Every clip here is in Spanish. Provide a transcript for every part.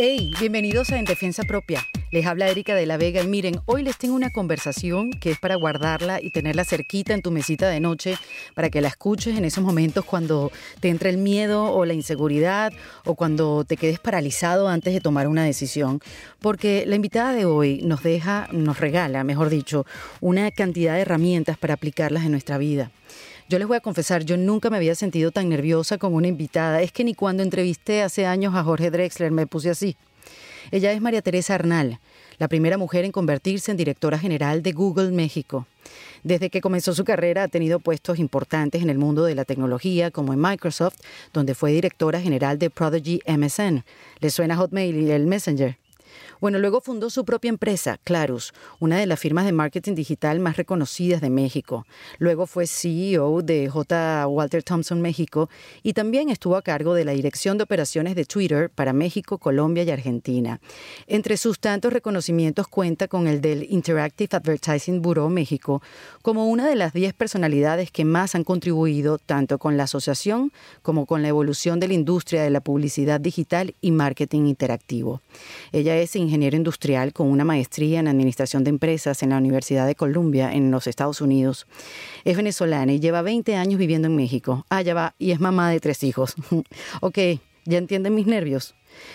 Hey, bienvenidos a En Defensa Propia. Les habla Erika de la Vega y miren, hoy les tengo una conversación que es para guardarla y tenerla cerquita en tu mesita de noche para que la escuches en esos momentos cuando te entre el miedo o la inseguridad o cuando te quedes paralizado antes de tomar una decisión. Porque la invitada de hoy nos deja, nos regala, mejor dicho, una cantidad de herramientas para aplicarlas en nuestra vida. Yo les voy a confesar, yo nunca me había sentido tan nerviosa como una invitada. Es que ni cuando entrevisté hace años a Jorge Drexler me puse así. Ella es María Teresa Arnal, la primera mujer en convertirse en directora general de Google México. Desde que comenzó su carrera ha tenido puestos importantes en el mundo de la tecnología, como en Microsoft, donde fue directora general de Prodigy MSN. ¿Le suena Hotmail y el Messenger? Bueno, luego fundó su propia empresa, Clarus, una de las firmas de marketing digital más reconocidas de México. Luego fue CEO de J. Walter Thompson México y también estuvo a cargo de la dirección de operaciones de Twitter para México, Colombia y Argentina. Entre sus tantos reconocimientos cuenta con el del Interactive Advertising Bureau México como una de las 10 personalidades que más han contribuido tanto con la asociación como con la evolución de la industria de la publicidad digital y marketing interactivo. Ella es ingeniero industrial con una maestría en administración de empresas en la Universidad de Columbia en los Estados Unidos. Es venezolana y lleva 20 años viviendo en México. Ah, ya va, y es mamá de tres hijos. ok, ya entienden mis nervios.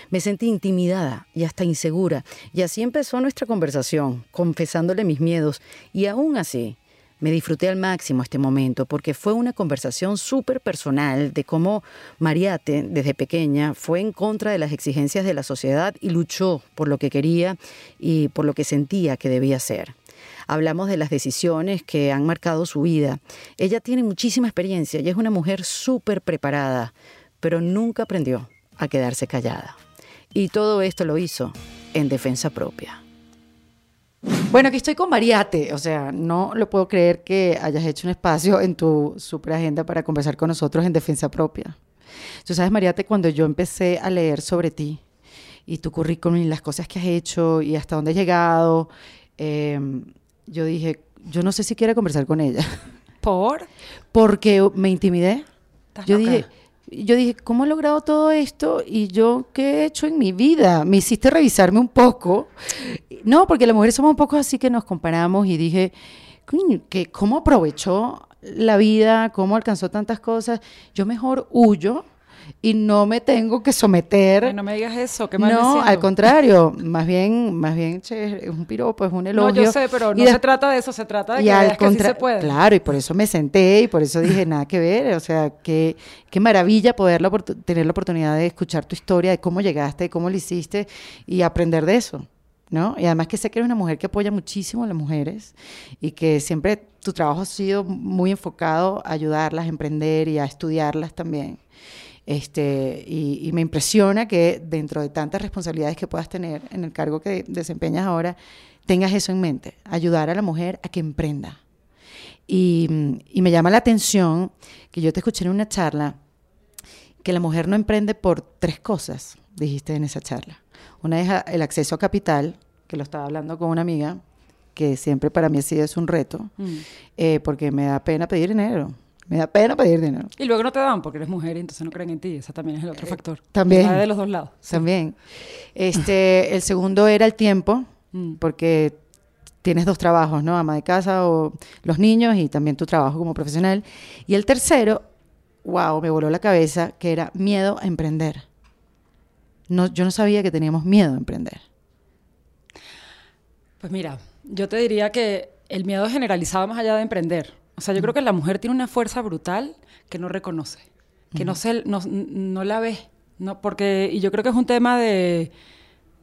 Me sentí intimidada y hasta insegura, y así empezó nuestra conversación, confesándole mis miedos, y aún así me disfruté al máximo este momento porque fue una conversación súper personal de cómo Mariate, desde pequeña, fue en contra de las exigencias de la sociedad y luchó por lo que quería y por lo que sentía que debía ser. Hablamos de las decisiones que han marcado su vida. Ella tiene muchísima experiencia y es una mujer súper preparada, pero nunca aprendió a quedarse callada. Y todo esto lo hizo en defensa propia. Bueno, aquí estoy con Mariate, o sea, no lo puedo creer que hayas hecho un espacio en tu super agenda para conversar con nosotros en defensa propia. Tú sabes, Mariate, cuando yo empecé a leer sobre ti y tu currículum y las cosas que has hecho y hasta dónde has llegado, em, yo dije, yo no sé si quiero conversar con ella. ¿Por? Porque me intimidé. Yo dije, yo dije, ¿cómo he logrado todo esto? Y yo, ¿qué he hecho en mi vida? Me hiciste revisarme un poco. No, porque las mujeres somos un poco así que nos comparamos y dije, ¿cómo aprovechó la vida? ¿Cómo alcanzó tantas cosas? Yo mejor huyo y no me tengo que someter. no me digas eso, qué mal No, al contrario, más bien, más bien, che, es un piropo, es un elogio. No, yo sé, pero no se trata de eso, se trata de que, al que sí se puede. Claro, y por eso me senté y por eso dije, nada que ver, o sea, qué, qué maravilla poder tener la oportunidad de escuchar tu historia, de cómo llegaste, de cómo lo hiciste y aprender de eso. ¿No? Y además que sé que eres una mujer que apoya muchísimo a las mujeres y que siempre tu trabajo ha sido muy enfocado a ayudarlas a emprender y a estudiarlas también. Este, y, me impresiona que dentro de tantas responsabilidades que puedas tener en el cargo que desempeñas ahora, tengas eso en mente, ayudar a la mujer a que emprenda. Y, me llama la atención que yo te escuché en una charla que la mujer no emprende por tres cosas, dijiste en esa charla. Una es el acceso a capital, que lo estaba hablando con una amiga, que siempre para mí ha sido es un reto, mm. eh, porque me da pena pedir dinero. Me da pena pedir dinero. Y luego no te dan porque eres mujer y entonces no creen en ti. Ese también es el otro eh, factor. También. de los dos lados. También. Este, el segundo era el tiempo, mm. porque tienes dos trabajos, ¿no? Ama de casa o los niños y también tu trabajo como profesional. Y el tercero, wow, me voló la cabeza, que era miedo a emprender. No, yo no sabía que teníamos miedo a emprender. Pues mira, yo te diría que el miedo generalizado más allá de emprender. O sea, yo creo que la mujer tiene una fuerza brutal que no reconoce, que no, se, no, no, la ve. No, porque, y yo creo que es un tema de,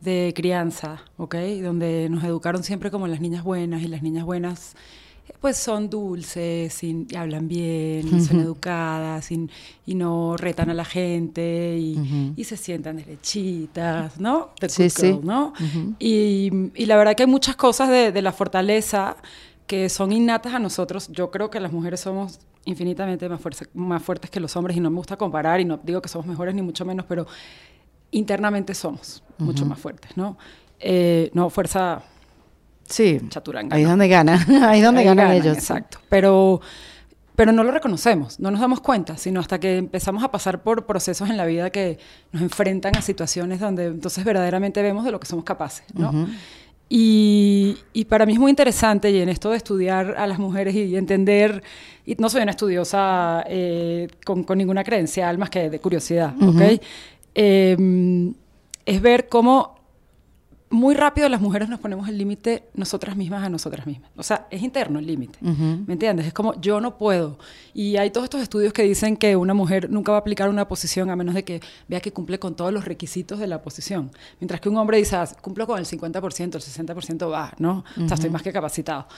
de crianza, ¿ok? Donde nos educaron siempre como las niñas buenas y las niñas buenas pues son dulces y, hablan bien, son educadas y, no retan a la gente y, se sientan derechitas, ¿no? sí, sí. ¿no? y, la verdad que hay muchas cosas de, de la fortaleza que son innatas a nosotros. Yo creo que las mujeres somos infinitamente más, más fuertes que los hombres y no me gusta comparar y no digo que somos mejores ni mucho menos, pero internamente somos mucho más fuertes, ¿no? Eh, no, fuerza sí, chaturanga. Ahí es donde ganan, ahí es donde ganan, ellos. Exacto, pero... pero no lo reconocemos, no nos damos cuenta, sino hasta que empezamos a pasar por procesos en la vida que nos enfrentan a situaciones donde entonces verdaderamente vemos de lo que somos capaces, ¿no? Y, y, para mí es muy interesante y en esto de estudiar a las mujeres y, entender, y no soy una estudiosa eh, con, con, ninguna credencial más que de curiosidad, ¿ok? Eh, es ver cómo muy rápido las mujeres nos ponemos el límite nosotras mismas a nosotras mismas. O sea, es interno el límite. ¿Me entiendes? Es como yo no puedo. Y hay todos estos estudios que dicen que una mujer nunca va a aplicar una posición a menos de que vea que cumple con todos los requisitos de la posición. Mientras que un hombre dice, ah, cumplo con el 50%, el 60% va, ¿no? O sea, estoy más que capacitado.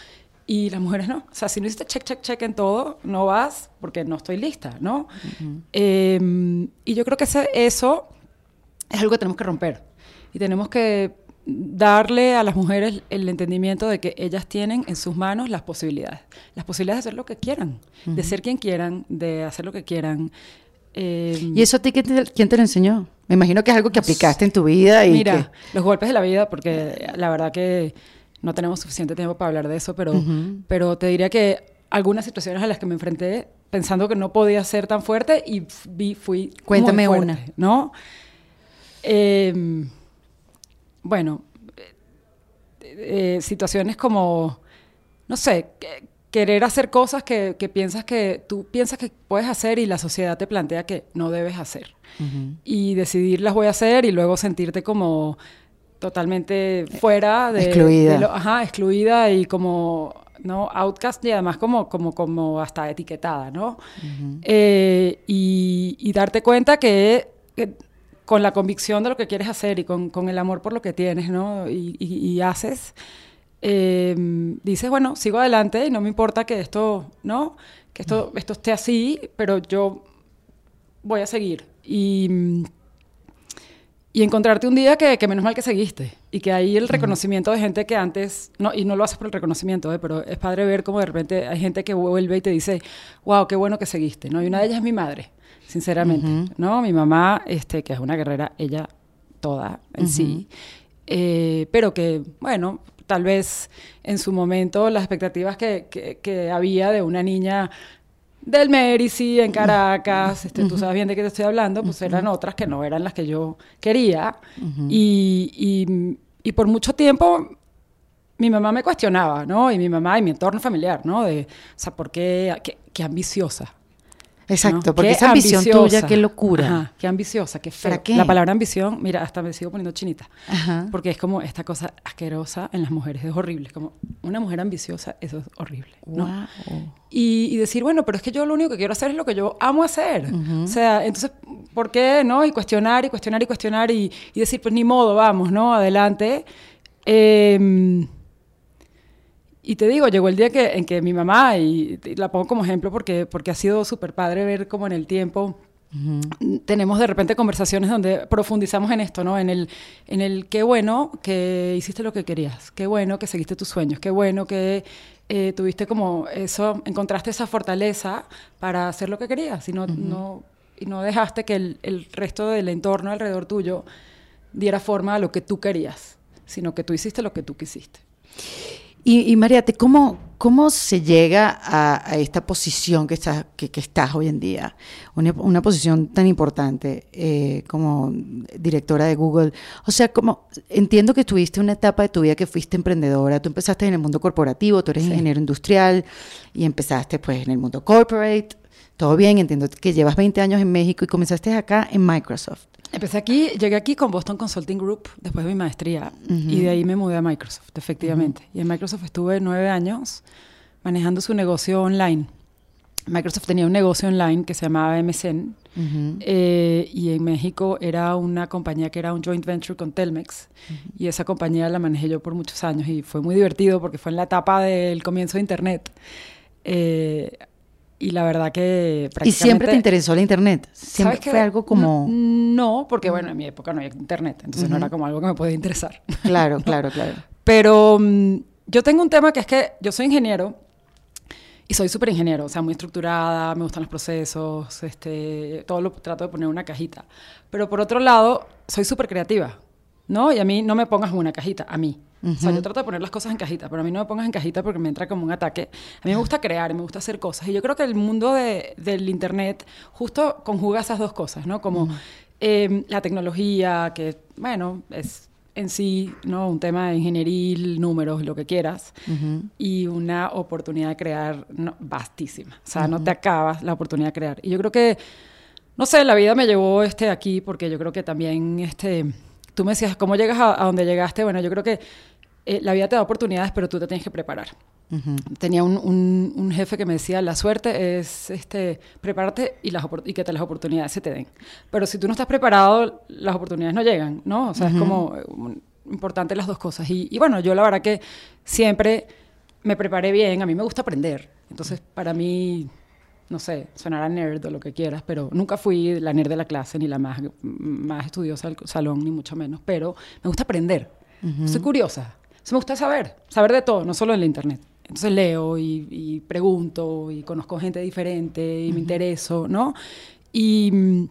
Y las mujeres no. O sea, si no hiciste check, check, check en todo, no vas porque no estoy lista, ¿no? Em, y yo creo que ese, eso es algo que tenemos que romper. Y tenemos que darle a las mujeres el entendimiento de que ellas tienen en sus manos las posibilidades, las posibilidades de hacer lo que quieran, de ser quien quieran, de hacer lo que quieran. ¿Y eso a ti quién te lo enseñó? Me imagino que es algo que aplicaste en tu vida. Y mira, los golpes de la vida, porque la verdad que no tenemos suficiente tiempo para hablar de eso, pero, pero te diría que algunas situaciones a las que me enfrenté pensando que no podía ser tan fuerte y vi, fui Cuéntame una. ¿no? Eh, bueno, eh, eh, situaciones como, no sé, querer hacer cosas que, piensas que tú piensas que puedes hacer y la sociedad te plantea que no debes hacer. Y decidir las voy a hacer y luego sentirte como totalmente fuera de... Excluida. ajá, excluida y como... ¿no? Outcast y además como, como, como hasta etiquetada, ¿no? Eh, y, darte cuenta que con la convicción de lo que quieres hacer y con, con el amor por lo que tienes, ¿no? Y, y, haces, eh, dices, bueno, sigo adelante y no me importa que esto, ¿no? Que esto, esto esté así, pero yo voy a seguir. Y, y encontrarte un día que, que, menos mal que seguiste y que hay el reconocimiento de gente que antes, no, y no lo haces por el reconocimiento, ¿eh? pero es padre ver cómo de repente hay gente que vuelve y te dice, wow, qué bueno que seguiste, ¿no? Y una de ellas es mi madre sinceramente, ¿no? Mi mamá, este, que es una guerrera, ella toda en sí, eh, pero que, bueno, tal vez en su momento las expectativas que, que, había de una niña del Merici en Caracas, este, tú sabes bien de qué te estoy hablando, pues eran otras que no eran las que yo quería. y, y, y, por mucho tiempo mi mamá me cuestionaba, ¿no? Y mi mamá y mi entorno familiar, ¿no? De, o sea, ¿por qué, qué, qué ambiciosa? Exacto, porque esa ambición tuya, qué locura. qué ambiciosa, qué fea. La palabra ambición, mira, hasta me sigo poniendo chinita. Porque es como esta cosa asquerosa en las mujeres, es horrible. Como una mujer ambiciosa, eso es horrible. ¿no? Y, decir, bueno, pero es que yo lo único que quiero hacer es lo que yo amo hacer. O sea, entonces, ¿por qué no? Y cuestionar y cuestionar y cuestionar y, y decir, pues ni modo, vamos, ¿no? Adelante. Eh, y te digo, llegó el día que, en que mi mamá, y, la pongo como ejemplo porque, porque ha sido súper padre ver cómo en el tiempo tenemos de repente conversaciones donde profundizamos en esto, ¿no? En el, en el qué bueno que hiciste lo que querías, qué bueno que seguiste tus sueños, qué bueno que eh, tuviste como eso, encontraste esa fortaleza para hacer lo que querías y no, no, y no dejaste que el, el resto del entorno alrededor tuyo diera forma a lo que tú querías, sino que tú hiciste lo que tú quisiste. Y, y Mariate, ¿cómo, ¿cómo se llega a, esta posición que estás, que, estás hoy en día? Una, posición tan importante eh, como directora de Google. O sea, como entiendo que tuviste una etapa de tu vida que fuiste emprendedora. Tú empezaste en el mundo corporativo, tú eres ingeniero industrial y empezaste pues en el mundo corporate. Todo bien, entiendo que llevas 20 años en México y comenzaste acá en Microsoft. Empecé aquí, llegué aquí con Boston Consulting Group después de mi maestría y de ahí me mudé a Microsoft, efectivamente. Y en Microsoft estuve nueve años manejando su negocio online. Microsoft tenía un negocio online que se llamaba MSN eh, y en México era una compañía que era un joint venture con Telmex y esa compañía la manejé yo por muchos años y fue muy divertido porque fue en la etapa del comienzo de Internet. Eh, y la verdad que prácticamente... ¿Y siempre te interesó la internet? ¿Siempre fue algo como...? No, porque bueno, en mi época no había internet, entonces no era como algo que me podía interesar. Claro, claro, claro. Pero mm, yo tengo un tema que es que yo soy ingeniero y soy súper ingeniero, o sea, muy estructurada, me gustan los procesos, este, todo lo trato de poner en una cajita. Pero por otro lado, soy súper creativa. ¿no? Y a mí no me pongas en una cajita, a mí. O sea, yo trato de poner las cosas en cajita, pero a mí no me pongas en cajita porque me entra como un ataque. A mí me gusta crear, me gusta hacer cosas. Y yo creo que el mundo de, del Internet justo conjuga esas dos cosas, ¿no? Como eh, la tecnología, que, bueno, es en sí, ¿no? Un tema de ingenieril, números, lo que quieras, y una oportunidad de crear vastísima. O sea, no te acabas la oportunidad de crear. Y yo creo que, no sé, la vida me llevó este aquí porque yo creo que también, este, tú me decías, ¿cómo llegas a, a donde llegaste? Bueno, yo creo que eh, la vida te da oportunidades, pero tú te tienes que preparar. Tenía un, un, jefe que me decía, la suerte es este, prepararte y, las y que te las oportunidades se te den. Pero si tú no estás preparado, las oportunidades no llegan, ¿no? O sea, es como eh, importante las dos cosas. Y, y, bueno, yo la verdad que siempre me preparé bien, a mí me gusta aprender. Entonces, para mí, no sé, sonará nerd o lo que quieras, pero nunca fui la nerd de la clase, ni la más, más estudiosa del salón, ni mucho menos. Pero me gusta aprender. Soy curiosa me gusta saber, saber de todo, no solo en la internet. Entonces leo y, pregunto y conozco gente diferente y me intereso, ¿no? Y,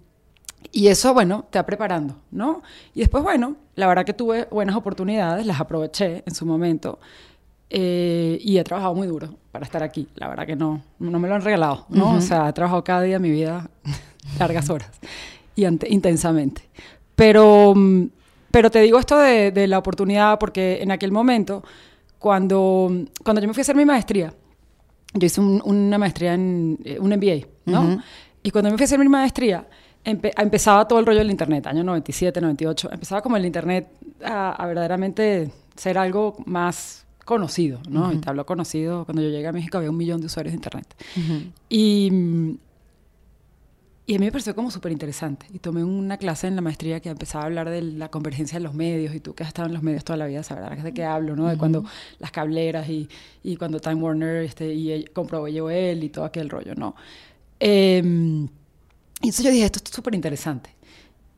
y, eso, bueno, te va preparando, ¿no? Y después, bueno, la verdad que tuve buenas oportunidades, las aproveché en su momento eh, y he trabajado muy duro para estar aquí. La verdad que no, no me lo han regalado, ¿no? O sea, he trabajado cada día de mi vida largas horas y intensamente. Pero mm, pero te digo esto de, la oportunidad porque en aquel momento, cuando, cuando yo me fui a hacer mi maestría, yo hice una maestría en eh, un MBA, ¿no? Y cuando me fui a hacer mi maestría, empezaba todo el rollo del Internet, año 97, 98. Empezaba como el Internet a, verdaderamente ser algo más conocido, ¿no? Y te hablo conocido, cuando yo llegué a México había un millón de usuarios de Internet. Y y a mí me pareció como súper interesante. Y tomé una clase en la maestría que empezaba a hablar de la convergencia de los medios. Y tú que has estado en los medios toda la vida sabrás de qué hablo, ¿no? De cuando las cableras y, y, cuando Time Warner este, y compró él y todo aquel rollo, ¿no? Em, y entonces yo dije, esto es súper interesante.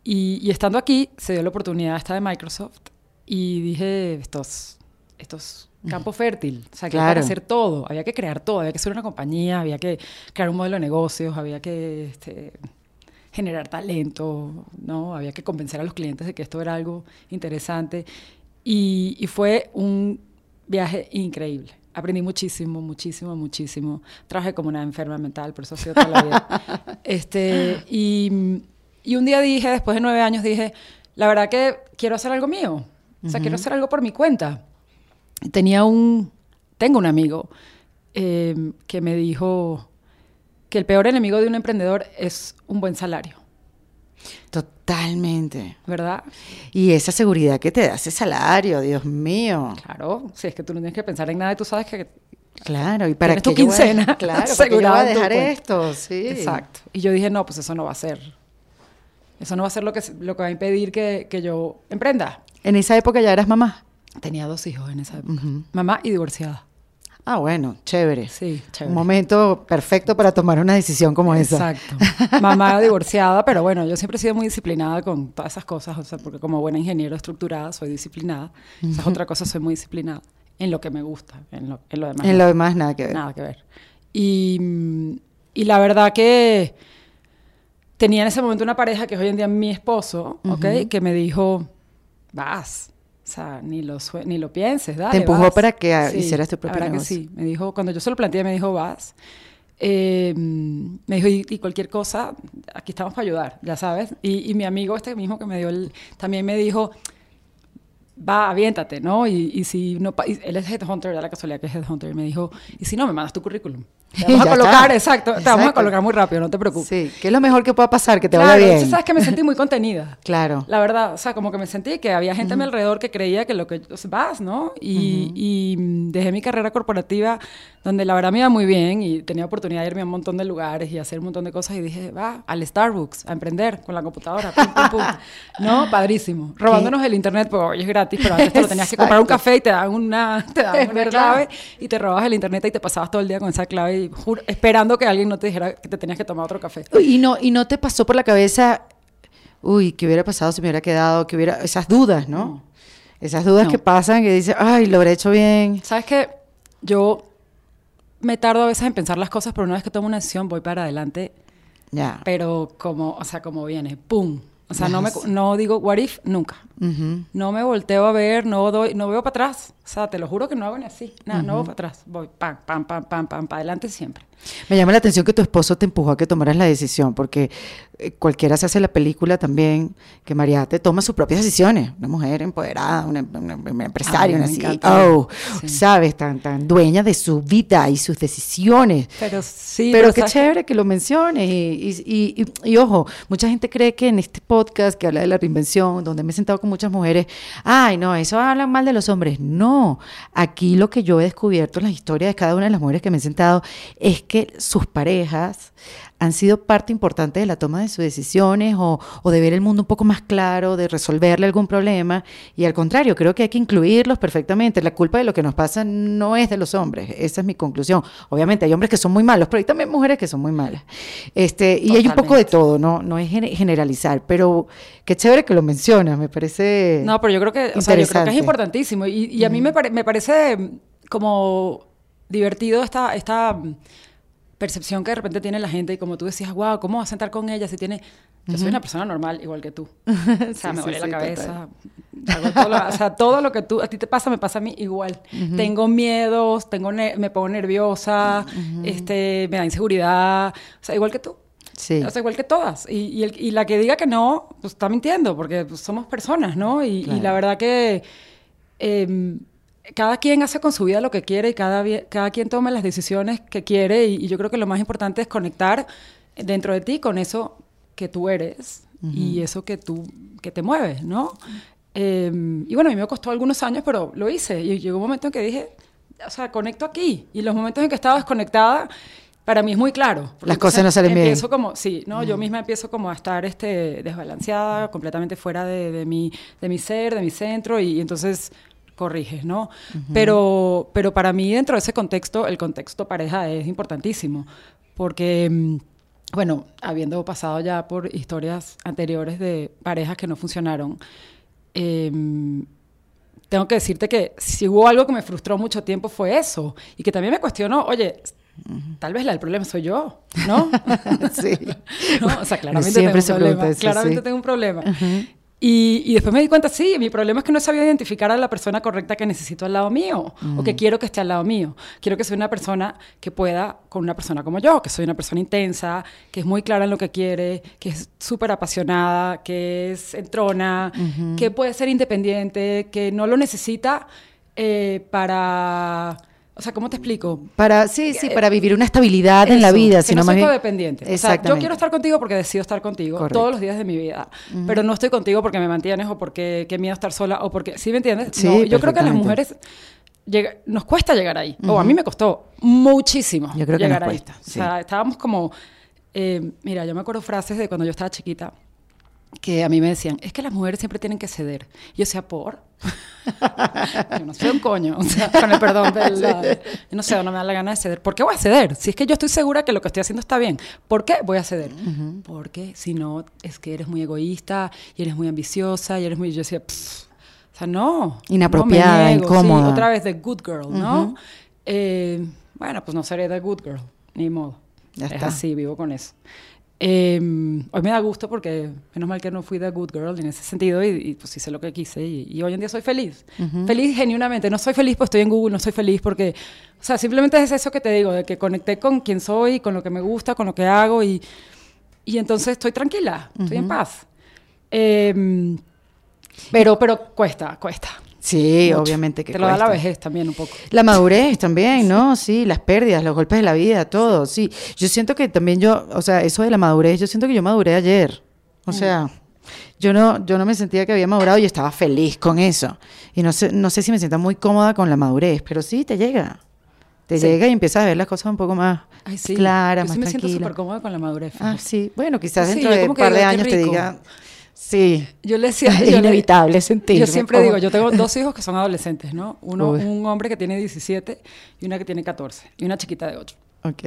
Y, y, estando aquí, se dio la oportunidad esta de Microsoft. Y dije, estos, estos campo fértil, o sea, que claro. hacer todo, había que crear todo, había que ser una compañía, había que crear un modelo de negocios, había que este, generar talento, ¿no? Había que convencer a los clientes de que esto era algo interesante y, y fue un viaje increíble. Aprendí muchísimo, muchísimo, muchísimo. Trabajé como una enferma mental, por eso ha sido toda la vida. este, y, y un día dije, después de nueve años, dije, la verdad que quiero hacer algo mío. O sea, quiero hacer algo por mi cuenta tenía un, tengo un amigo eh, que me dijo que el peor enemigo de un emprendedor es un buen salario. Totalmente. ¿Verdad? Y esa seguridad que te da ese salario, Dios mío. Claro, si es que tú no tienes que pensar en nada tú sabes que... Claro, y para que tu quincena. claro, ¿para qué a dejar esto? Sí. Exacto. Y yo dije, no, pues eso no va a ser. Eso no va a ser lo que, lo que va a impedir que, que yo emprenda. ¿En esa época ya eras mamá? Tenía dos hijos en esa época. Mamá y divorciada. Ah, bueno, chévere. Sí, chévere. Un momento perfecto para tomar una decisión como esa. Exacto. Mamá divorciada, pero bueno, yo siempre he sido muy disciplinada con todas esas cosas, o sea, porque como buena ingeniero estructurada soy disciplinada. Esa es otra cosa, soy muy disciplinada en lo que me gusta, en lo, en lo demás. En lo demás nada que ver. Nada que ver. Y, y, la verdad que tenía en ese momento una pareja que es hoy en día mi esposo, ¿ok? Que me dijo, vas sea, ni lo, ni lo pienses, dale, Te empujó para que hicieras tu propio negocio. Que sí, me dijo, cuando yo se lo planteé, me dijo, vas. Eh, me dijo, y, cualquier cosa, aquí estamos para ayudar, ya sabes. Y, y mi amigo este mismo que me dio el, también me dijo, va, aviéntate, ¿no? Y, y si no, él es headhunter, da la casualidad que es headhunter, y me dijo, y si no, me mandas tu currículum. Te vamos a colocar, exacto, te vamos a colocar muy rápido, no te preocupes. Sí, que es lo mejor que pueda pasar, que te vaya bien. sabes que me sentí muy contenida. claro. La verdad, o sea, como que me sentí que había gente a mi alrededor que creía que lo que vas, ¿no? Y, y dejé mi carrera corporativa donde la verdad me iba muy bien y tenía oportunidad de irme a un montón de lugares y hacer un montón de cosas y dije, va, al Starbucks, a emprender con la computadora. Pum, pum, pum. no, padrísimo. Robándonos el internet, porque hoy es gratis, pero antes te lo tenías que comprar un café y te daban una, te daban una clave y te robabas el internet y te pasabas todo el día con esa clave y esperando que alguien no te dijera que te tenías que tomar otro café. Y no, y no te pasó por la cabeza, uy, ¿qué hubiera pasado si me hubiera quedado? que hubiera? Esas dudas, ¿no? Esas dudas que pasan, que dices, ay, lo habré hecho bien. ¿Sabes qué? Yo me tardo a veces en pensar las cosas, pero una vez que tomo una decisión voy para adelante. Ya. Pero como, o sea, como viene, ¡pum! O sea, no, me, no digo what if nunca. No me volteo a ver, no doy, no veo para atrás. O sea, te lo juro que no hago ni así. Nada, no voy para atrás. Voy pam, pam, pam, pam, pam, para adelante siempre. Me llama la atención que tu esposo te empujó a que tomaras la decisión, porque eh, cualquiera se hace la película también, que María te toma sus propias decisiones. Una mujer empoderada, una, empresaria, una CEO, ¿sabes? Tan, tan dueña de su vida y sus decisiones. Pero sí. Pero, qué chévere que lo menciones. Y, y, y, ojo, mucha gente cree que en este podcast que habla de la reinvención, donde me he sentado con muchas mujeres, ay, no, eso hablan mal de los hombres. No, aquí lo que yo he descubierto en las historias de cada una de las mujeres que me he sentado es que sus parejas han sido parte importante de la toma de sus decisiones o, de ver el mundo un poco más claro, de resolverle algún problema. Y al contrario, creo que hay que incluirlos perfectamente. La culpa de lo que nos pasa no es de los hombres. Esa es mi conclusión. Obviamente hay hombres que son muy malos, pero hay también mujeres que son muy malas. Este, y hay un poco de todo, ¿no? No es generalizar, pero qué chévere que lo mencionas, me parece. No, pero yo creo que, o sea, yo creo que es importantísimo. Y, a mí me, me parece como divertido esta, esta percepción que de repente tiene la gente y como tú decías, wow, ¿cómo vas a sentar con ella si tiene... Yo soy una persona normal, igual que tú. O sea, me duele la cabeza. todo lo, o sea, todo lo que tú, a ti te pasa, me pasa a mí igual. Tengo miedos, tengo me pongo nerviosa, este, me da inseguridad. O sea, igual que tú. Sí. O sea, igual que todas. Y, y, el, y, la que diga que no, pues está mintiendo, porque pues, somos personas, ¿no? Y, y, la verdad que... Eh, cada quien hace con su vida lo que quiere y cada, cada quien toma las decisiones que quiere y, yo creo que lo más importante es conectar dentro de ti con eso que tú eres y eso que tú que te mueves, ¿no? Em, y bueno, a mí me costó algunos años, pero lo hice y llegó un momento en que dije, o sea, conecto aquí y los momentos en que estaba desconectada para mí es muy claro. Las cosas no salen empiezo bien. como, sí, ¿no? Yo misma empiezo como a estar este, desbalanceada, completamente fuera de, de, mi, de mi ser, de mi centro, y entonces corriges, ¿no? pero, pero para mí dentro de ese contexto, el contexto pareja es importantísimo, porque, mm, bueno, habiendo pasado ya por historias anteriores de parejas que no funcionaron, em, tengo que decirte que si hubo algo que me frustró mucho tiempo fue eso, y que también me cuestionó, oye, Tal vez la, el problema soy yo, ¿no? sí. O sea, claramente tengo un problema. claramente tengo un problema. Y, después me di cuenta, sí, mi problema es que no sabía identificar a la persona correcta que necesito al lado mío o que quiero que esté al lado mío. Quiero que sea una persona que pueda con una persona como yo, que soy una persona intensa, que es muy clara en lo que quiere, que es súper apasionada, que es entrona, que puede ser independiente, que no lo necesita eh, para o sea, ¿cómo te explico? Para, sí, sí, para vivir una estabilidad en la vida. Sino no más bien... codependiente. O sea, yo quiero estar contigo porque decido estar contigo todos los días de mi vida. Pero no estoy contigo porque me mantienes o porque qué miedo estar sola o porque... ¿Sí me entiendes? Sí, yo creo que a las mujeres nos cuesta llegar ahí. O a mí me costó muchísimo yo creo que llegar nos cuesta, ahí. O sea, estábamos como... Eh, mira, yo me acuerdo frases de cuando yo estaba chiquita que a mí me decían, es que las mujeres siempre tienen que ceder. Y yo decía, ¿por? yo no soy un coño, o sea, con el perdón del... yo no sé, no me da la gana de ceder. ¿Por qué voy a ceder? Si es que yo estoy segura que lo que estoy haciendo está bien, ¿por qué voy a ceder? Porque si no, es que eres muy egoísta y eres muy ambiciosa y eres muy... Yo decía, o sea, no. Inapropiada, incómoda. otra vez de good girl, ¿no? Eh, bueno, pues no seré the good girl, ni modo. Ya es así, vivo con eso. Em, hoy me da gusto porque menos mal que no fui the good girl en ese sentido y, pues hice lo que quise y, hoy en día soy feliz. Feliz genuinamente. No soy feliz porque estoy en Google, no soy feliz porque, o sea, simplemente es eso que te digo, de que conecté con quien soy, con lo que me gusta, con lo que hago y, y entonces estoy tranquila, estoy en paz. Em, pero, pero cuesta, cuesta. Sí, obviamente que Te lo da la vejez también un poco. La madurez también, ¿no? Sí, las pérdidas, los golpes de la vida, todo, sí. Yo siento que también yo, o sea, eso de la madurez, yo siento que yo maduré ayer. O mm. sea, yo no, yo no me sentía que había madurado y estaba feliz con eso. Y no sé, no sé si me siento muy cómoda con la madurez, pero sí, te llega. Te llega y empiezas a ver las cosas un poco más claras, más sí me siento súper cómoda con la madurez. Ah, sí. Bueno, quizás dentro de un par de años te diga Sí. Yo le decía. Es inevitable sentir. Yo siempre digo, yo tengo dos hijos que son adolescentes, ¿no? Uno, un hombre que tiene 17 y una que tiene 14 y una chiquita de 8. Ok.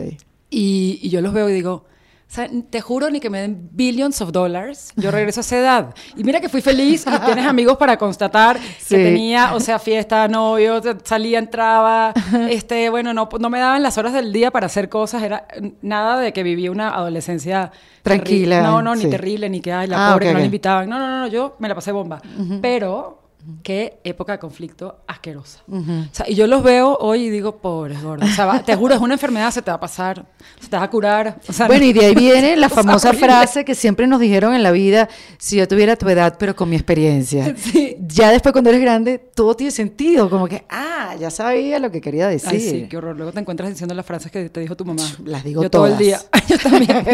Y, y yo los veo y digo, O sea, te juro ni que me den billions of dollars, yo regreso a esa edad. Y mira que fui feliz y tienes amigos para constatar Sí. que tenía, o sea, fiesta, novio, salía, entraba, este, bueno, no, no me daban las horas del día para hacer cosas, era nada de que vivía una adolescencia Tranquila, No, no, ni sí. terrible, ni que, ay, la Ah, pobre ok, que no ok. le invitaban. No, no, no, no, yo me la pasé bomba. Pero qué época de conflicto asquerosa. O sea, y yo los veo hoy y digo, pobres gordos. O sea, va- te juro, es una enfermedad, se te va a pasar, se te va a curar. O sea, Bueno, y de ahí viene la famosa frase que siempre nos dijeron en la vida, si yo tuviera tu edad, pero con mi experiencia. Sí. Ya después cuando eres grande, todo tiene sentido, como que, ah, ya sabía lo que quería decir. Ay, sí, qué horror. Luego te encuentras diciendo las frases que te dijo tu mamá. Las digo Yo todo el todas. día. Yo también.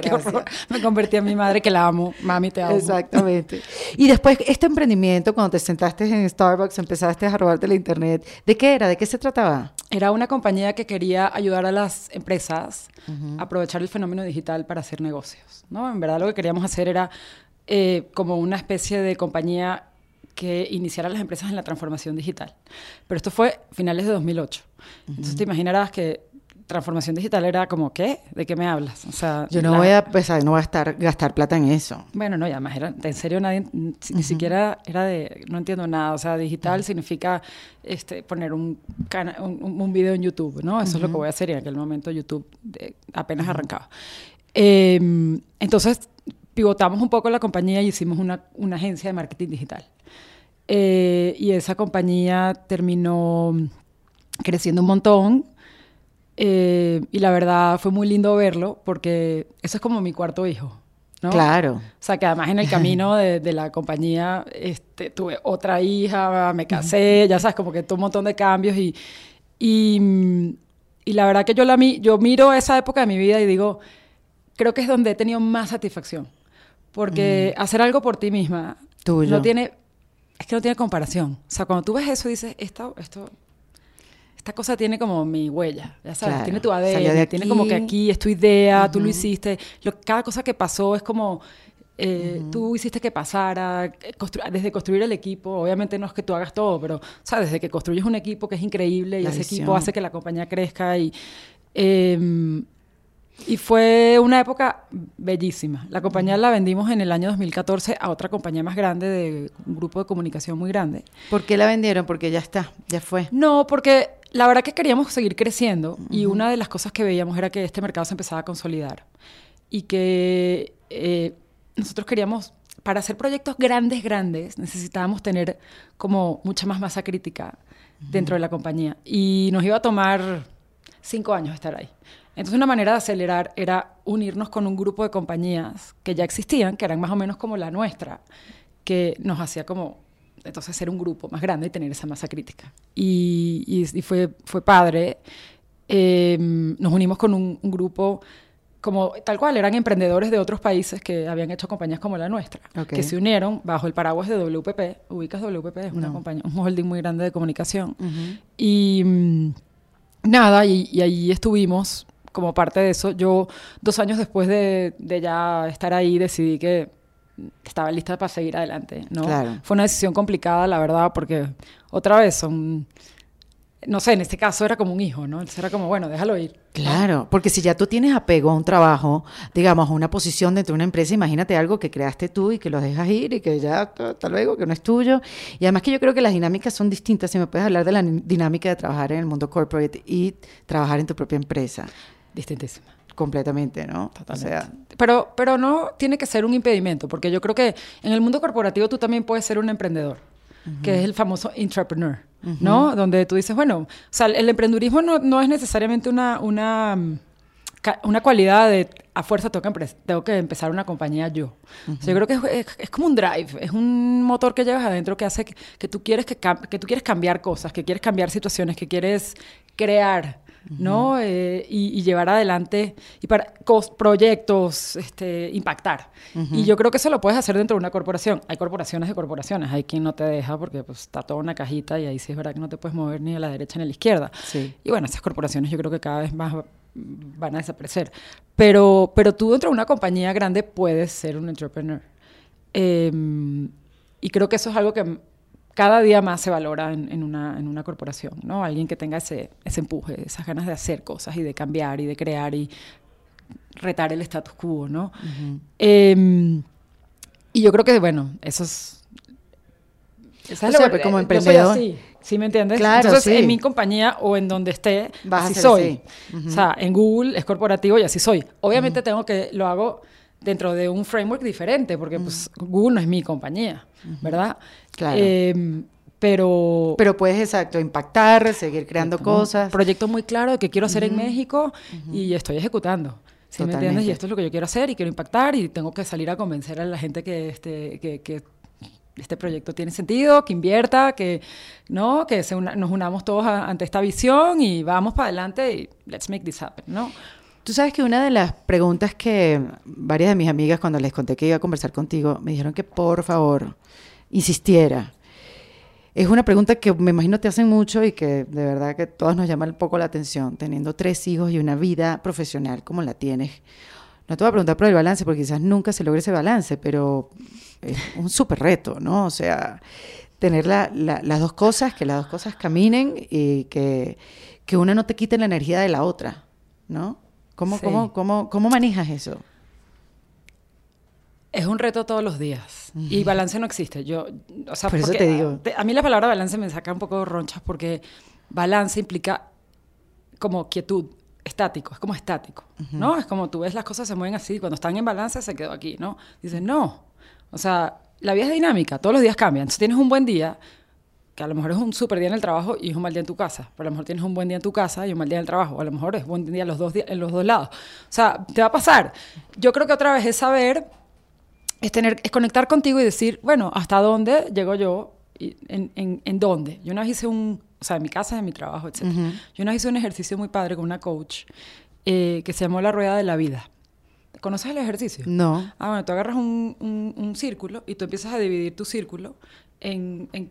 Qué horror. Me convertí en mi madre que la amo. Mami, te amo. Exactamente. Y después, este emprendimiento, cuando te sentaste en Starbucks, empezaste a robarte la internet, ¿de qué era? ¿De qué se trataba? Era una compañía que quería ayudar a las empresas a aprovechar el fenómeno digital para hacer negocios. ¿no? En verdad lo que queríamos hacer era eh, como una especie de compañía que iniciara las empresas en la transformación digital. Pero esto fue finales de 2008. Entonces te imaginarás que transformación digital era como, ¿qué? ¿De qué me hablas? O sea, Yo no la- voy a, pues, no voy a estar, gastar plata en eso. Bueno, no, y además era, en serio nadie, ni siquiera era de, no entiendo nada, o sea, digital significa este, poner un, cana- un, un- un video en YouTube, ¿no? Eso es lo que voy a hacer y en aquel momento YouTube apenas arrancaba. Eh, entonces, pivotamos un poco la compañía y hicimos una, una agencia de marketing digital. Eh, y esa compañía terminó creciendo un montón. Eh, y la verdad fue muy lindo verlo porque eso es como mi cuarto hijo. ¿no? Claro. O sea, que además en el camino de, de la compañía este, tuve otra hija, me casé, ya sabes, como que tuve un montón de cambios y, y, mm, y la verdad que yo, la, yo miro esa época de mi vida y digo, creo que es donde he tenido más satisfacción. Porque hacer algo por ti misma Tuyo. no tiene, es que no tiene comparación. O sea, cuando tú ves eso dices, esto, esto, esta cosa tiene como mi huella, ya sabes, Claro, tiene tu ADN, tiene como que aquí. es tu idea, tú lo hiciste, lo, cada cosa que pasó es como, eh, tú hiciste que pasara, constru- desde construir el equipo, obviamente no es que tú hagas todo, pero, ¿sabes? Desde que construyes un equipo que es increíble y La ese visión. equipo hace que la compañía crezca y... em, y fue una época bellísima. La compañía la vendimos en el año 2014 a otra compañía más grande, de un grupo de comunicación muy grande. ¿Por qué la vendieron? Porque ya está, ya fue. No, porque la verdad que queríamos seguir creciendo y una de las cosas que veíamos era que este mercado se empezaba a consolidar y que eh, nosotros queríamos, para hacer proyectos grandes, grandes, necesitábamos tener como mucha más masa crítica dentro de la compañía y nos iba a tomar cinco años estar ahí. Entonces una manera de acelerar era unirnos con un grupo de compañías que ya existían, que eran más o menos como la nuestra, que nos hacía como entonces ser un grupo más grande y tener esa masa crítica. Y, y- y fue, fue padre. Eh, nos unimos con un, un grupo como tal cual, eran emprendedores de otros países que habían hecho compañías como la nuestra, Ok. que se unieron bajo el paraguas de WPP. ¿Ubicas WPP? Es una No. compañía, un holding muy grande de comunicación. Y mm, nada, y, y ahí estuvimos como parte de eso. Yo, dos años después de, de ya estar ahí, decidí que estaba lista para seguir adelante, ¿no? Claro. Fue una decisión complicada, la verdad, porque otra vez son... No sé, en este caso era como un hijo, ¿no? Entonces era como, bueno, déjalo ir. Claro, porque si ya tú tienes apego a un trabajo, digamos, a una posición dentro de una empresa, imagínate algo que creaste tú y que lo dejas ir y que ya hasta luego, que no es tuyo. Y además que yo creo que las dinámicas son distintas. Si me puedes hablar de la dinámica de trabajar en el mundo corporate y trabajar en tu propia empresa, Distintísima. completamente, ¿no? Totalmente. O sea, pero, pero no tiene que ser un impedimento, porque yo creo que en el mundo corporativo tú también puedes ser un emprendedor, que es el famoso entrepreneur, ¿no? Donde tú dices, bueno, o sea, el emprendurismo no, no es necesariamente una, una, una cualidad de a fuerza tengo que, tengo que empezar una compañía yo. O sea, yo creo que es, es- es como un drive, es un motor que llevas adentro que hace que, que tú quieres que tú quieres cambiar cosas, que quieres cambiar situaciones, que quieres crear. ¿No? Eh, y, y llevar adelante y para proyectos, este, impactar. Y yo creo que eso lo puedes hacer dentro de una corporación. Hay corporaciones de corporaciones, hay quien no te deja porque pues, está toda una cajita y ahí sí es verdad que no te puedes mover ni a la derecha ni a la izquierda. Sí. Y bueno, esas corporaciones yo creo que cada vez más van a desaparecer. Pero, pero tú dentro de una compañía grande puedes ser un entrepreneur. Eh, y creo que eso es algo que cada día más se valora en, en una, en una corporación, ¿no? Alguien que tenga ese, ese empuje, esas ganas de hacer cosas y de cambiar y de crear y retar el status quo, ¿no? Em, y yo creo que, bueno, eso es... Esa es o sea, pues, como emprendedor. Así, ¿Sí me entiendes? Claro, Entonces, en mi compañía o en donde esté, así soy. O sea, en Google es corporativo y así soy. Obviamente tengo que, lo hago dentro de un framework diferente, porque pues Google no es mi compañía, ¿verdad? Claro. Em, pero... Pero puedes, exacto, impactar, seguir creando cosas. Un proyecto muy claro de que quiero hacer en México y estoy ejecutando. ¿Sí me entiendes? Y esto es lo que yo quiero hacer y quiero impactar y tengo que salir a convencer a la gente que este, que, que este proyecto tiene sentido, que invierta, que, ¿no? que nos unamos todos ante esta visión y vamos para adelante y let's make this happen, ¿no? Tú sabes que una de las preguntas que varias de mis amigas cuando les conté que iba a conversar contigo me dijeron que por favor insistiera. Es una pregunta que me imagino te hacen mucho y que de verdad que todos nos llama un poco la atención, teniendo tres hijos y una vida profesional como la tienes. No te voy a preguntar por el balance porque quizás nunca se logre ese balance, pero es un súper reto, ¿no? O sea, tener las dos cosas, que las dos cosas caminen y que, que una no te quite la energía de la otra, ¿no? ¿Cómo, cómo, cómo, cómo manejas eso? Es un reto todos los días. Y balance no existe. Yo, o sea, Por eso te digo. A, mí la palabra balance me saca un poco ronchas porque balance implica como quietud, estático, es como estático, ¿no? Es como tú ves las cosas se mueven así, cuando están en balance se quedó aquí, ¿no? Dices, no. O sea, la vida es dinámica, todos los días cambian. Entonces tienes un buen día, que a lo mejor es un súper día en el trabajo y es un mal día en tu casa. Pero a lo mejor tienes un buen día en tu casa y un mal día en el trabajo. O a lo mejor es buen día los dos en los dos lados. O sea, te va a pasar. Yo creo que otra vez es saber, es, tener, es conectar contigo y decir, bueno, ¿hasta dónde llego yo? Y en, en, en, dónde? Yo una vez hice un, o sea, en mi casa, en mi trabajo, etc. Yo una vez hice un ejercicio muy padre con una coach eh, que se llamó La Rueda de la Vida. ¿Conoces el ejercicio? No. Ah, bueno, tú agarras un, un, un círculo y tú empiezas a dividir tu círculo en, en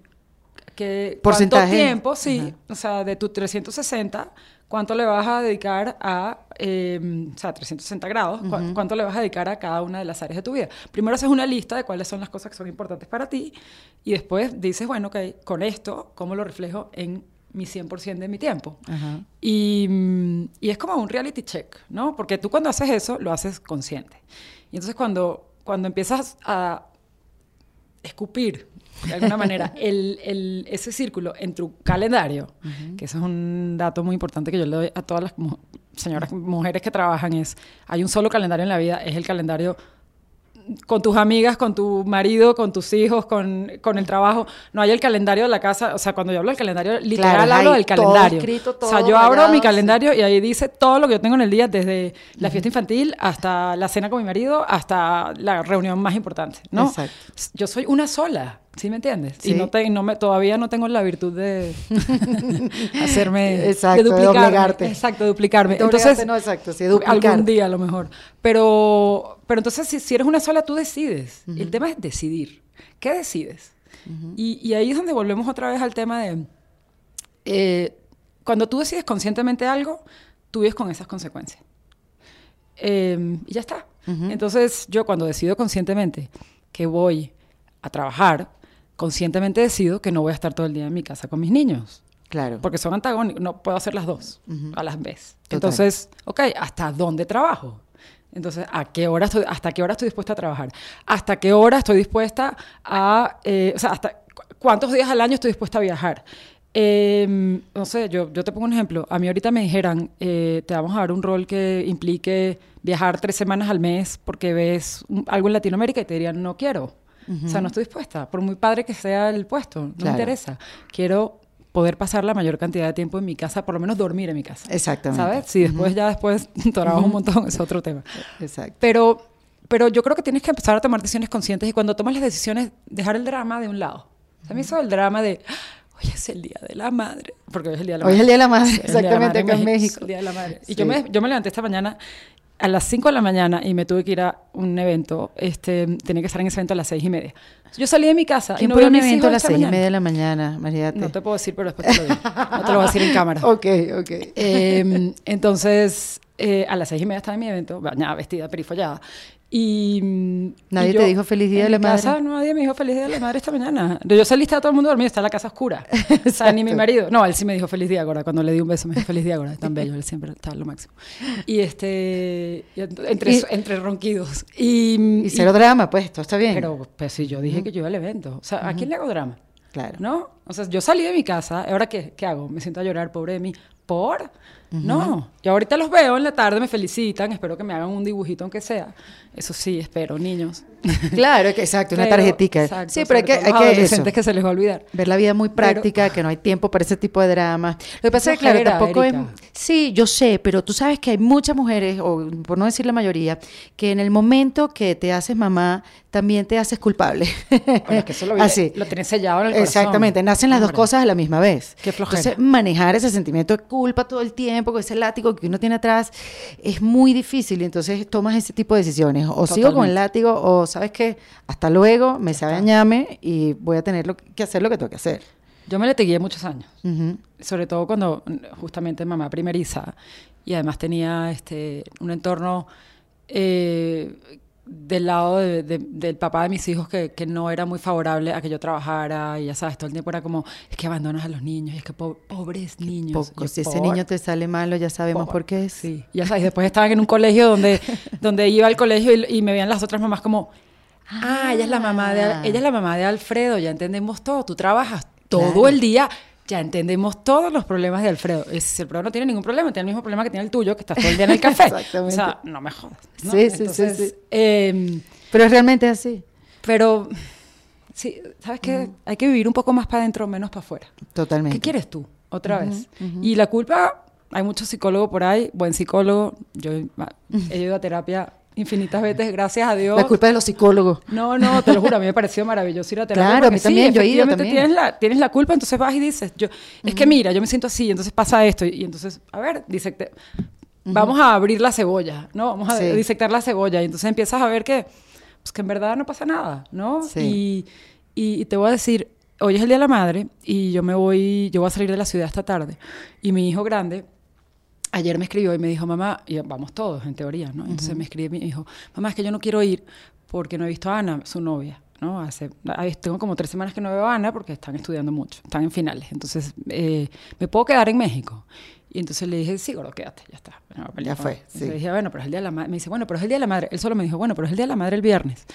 que ¿Porcentaje? cuánto tiempo, sí, o sea, de tu 360, cuánto le vas a dedicar a, eh, o sea, 360 grados, cuánto le vas a dedicar a cada una de las áreas de tu vida. Primero haces una lista de cuáles son las cosas que son importantes para ti y después dices, bueno, ok, con esto, ¿cómo lo reflejo en mi 100% de mi tiempo? Y, y es como un reality check, ¿no? Porque tú cuando haces eso, lo haces consciente. Y entonces cuando, cuando empiezas a escupir de alguna manera, el, el, ese círculo en tu calendario, que eso es un dato muy importante que yo le doy a todas las señoras, mujeres que trabajan, es, hay un solo calendario en la vida, es el calendario con tus amigas, con tu marido, con tus hijos, con, con, el trabajo. No hay el calendario de la casa. O sea, cuando yo hablo del calendario, literal hablo del calendario. Escrito, todo o sea, yo abro mi calendario y ahí dice todo lo que yo tengo en el día, desde la fiesta infantil hasta la cena con mi marido, hasta la reunión más importante, ¿no? Exacto. Yo soy una sola. ¿Sí me entiendes? Y no, te, no me, todavía no tengo la virtud de hacerme... Exacto, de duplicarte. Exacto, duplicarme. entonces, no, exacto, sí, Algún día a lo mejor. Pero, pero entonces si, si eres una sola, tú decides. El tema es decidir. ¿Qué decides? y, y, ahí es donde volvemos otra vez al tema de... Eh, cuando tú decides conscientemente algo, tú vives con esas consecuencias. Eh, y ya está. Entonces yo cuando decido conscientemente que voy a trabajar, conscientemente decido que no voy a estar todo el día en mi casa con mis niños. Claro. Porque son antagónicos, no puedo hacer las dos a las vez. Entonces, ok, ¿hasta dónde trabajo? Entonces, ¿a qué hora estoy, ¿hasta qué hora estoy dispuesta a trabajar? ¿Hasta qué hora estoy dispuesta a, eh, o sea, hasta cuántos días al año estoy dispuesta a viajar? Eh, no sé, yo, yo te pongo un ejemplo. A mí ahorita me dijeran, eh, te vamos a dar un rol que implique viajar tres semanas al mes porque ves algo en Latinoamérica y te dirían, no quiero. O sea, no estoy dispuesta, por muy padre que sea el puesto, no me interesa. Quiero poder pasar la mayor cantidad de tiempo en mi casa, por lo menos dormir en mi casa. Exactamente. ¿Sabes? Si después ya después trabajo un montón, es otro tema. Exacto. Pero, pero yo creo que tienes que empezar a tomar decisiones conscientes y cuando tomas las decisiones, dejar el drama de un lado. O sea, a mí eso el drama de, hoy es el Día de la Madre, porque hoy es el Día de la Madre. Hoy es el Día de la Madre, exactamente, acá en México. El Día de la Madre. Y yo, me, yo me levanté esta mañana a las 5 de la mañana y me tuve que ir a un evento, este, tenía que estar en ese evento a las 6 y media. Yo salí de mi casa y no vi un evento a las 6 y media de la mañana, María? No te puedo decir, pero después te lo digo. No te lo voy a decir en cámara. ok, ok. Eh, entonces, eh, a las 6 y media estaba en mi evento, bañada, vestida, perifollada. Y, mm, ¿Nadie y te dijo feliz día de la madre? casa nadie me dijo feliz día de la madre esta mañana. Yo salí, estaba todo el mundo dormido, está la casa oscura. o sea, ni mi marido. No, él sí me dijo feliz día ahora. Cuando le di un beso me dijo feliz día ahora. Tan bello, él siempre está lo máximo. Y este, y entre, Y- entre ronquidos. Y, Y cero drama, pues, todo está bien. Pero, pues sí, yo dije que yo iba al evento. O sea, ¿a quién le hago drama? Claro. ¿No? O sea, yo salí de mi casa, ¿ahora qué, qué hago? Me siento a llorar, pobre de mí. ¿Por? No. Yo ahorita los veo en la tarde, me felicitan, espero que me hagan un dibujito aunque sea. Eso sí, espero, niños. Claro, que exacto, una tarjetica. exacto, sí, pero hay que, hay que eso, que se les va a olvidar. ver la vida muy práctica, que no hay tiempo para ese tipo de dramas. Lo que pasa es que, claro, tampoco es... Sí, yo sé, pero tú sabes que hay muchas mujeres, o por no decir la mayoría, que en el momento que te haces mamá, también te haces culpable. Bueno, es que eso lo, Así. lo tienes sellado en el corazón. Exactamente, nacen las dos cosas a la misma vez. Qué flojera. Entonces, manejar ese sentimiento de culpa todo el tiempo, con ese látigo que uno tiene atrás, es muy difícil. Y entonces tomas ese tipo de decisiones. O sigo con el látigo, o sabes qué, hasta luego, me sabe a ñame y voy a tener lo que hacer lo que tengo que hacer. Yo me letigué muchos años. Sobre todo cuando justamente mamá primeriza y además tenía este un entorno eh, del lado de- de- del papá de mis hijos que, que no era muy favorable a que yo trabajara y ya sabes, todo el tiempo era como, es que abandonas a los niños, y es que po- pobres niños. Poco. Si ese niño te sale malo, ya sabemos por, qué es. Sí, ya sabes, después estaban en un colegio donde, donde iba al colegio y, y me veían las otras mamás como, ah, ella es la mamá de, ella es la mamá de Alfredo, ya entendemos todo, tú trabajas todo Claro. el día, ya entendemos todos los problemas de Alfredo. Es- Si Alfredo no tiene ningún problema, tiene el mismo problema que tiene el tuyo, que estás todo el día en el café. Exactamente. O sea, no me jodas. ¿no? Sí, sí, sí, Entonces, sí. em, Pero es realmente así. pero, sí, ¿sabes qué? Hay que vivir un poco más para adentro, menos para afuera. Totalmente. ¿Qué quieres tú? Otra vez. Y la culpa, hay muchos psicólogos por ahí, buen psicólogo. Yo he ido a terapia infinitas veces, gracias a Dios. La culpa de los psicólogos. No, no, te lo juro, a mí me pareció maravilloso ir a terapia. Claro, a mí sí, también, yo he ido también. Tienes la, tienes la culpa, entonces vas y dices, yo, es que mira, yo me siento así, entonces pasa esto. Y, entonces, a ver, disecte- vamos a abrir la cebolla, ¿no? Vamos a Sí. disectar la cebolla. Y entonces empiezas a ver que, pues que en verdad no pasa nada, ¿no? Sí. Y, y, y te voy a decir, hoy es el Día de la Madre y yo me voy, yo voy a salir de la ciudad esta tarde. Y mi hijo grande, ayer me escribió y me dijo, mamá, y vamos todos en teoría, ¿no? Entonces me escribe mi hijo, mamá, es que yo no quiero ir porque no he visto a Ana, su novia, ¿no? Hace, tengo como tres semanas que no veo a Ana porque están estudiando mucho, están en finales. Entonces, eh, ¿me puedo quedar en México? Y entonces le dije, sí, gordo, quédate, ya está. No, va a pelear Ya fue. Entonces sí. le dije, bueno, pero es el día de la madre. Me dice, bueno, pero es el día de la madre. Él solo me dijo, bueno, pero es el día de la madre el viernes.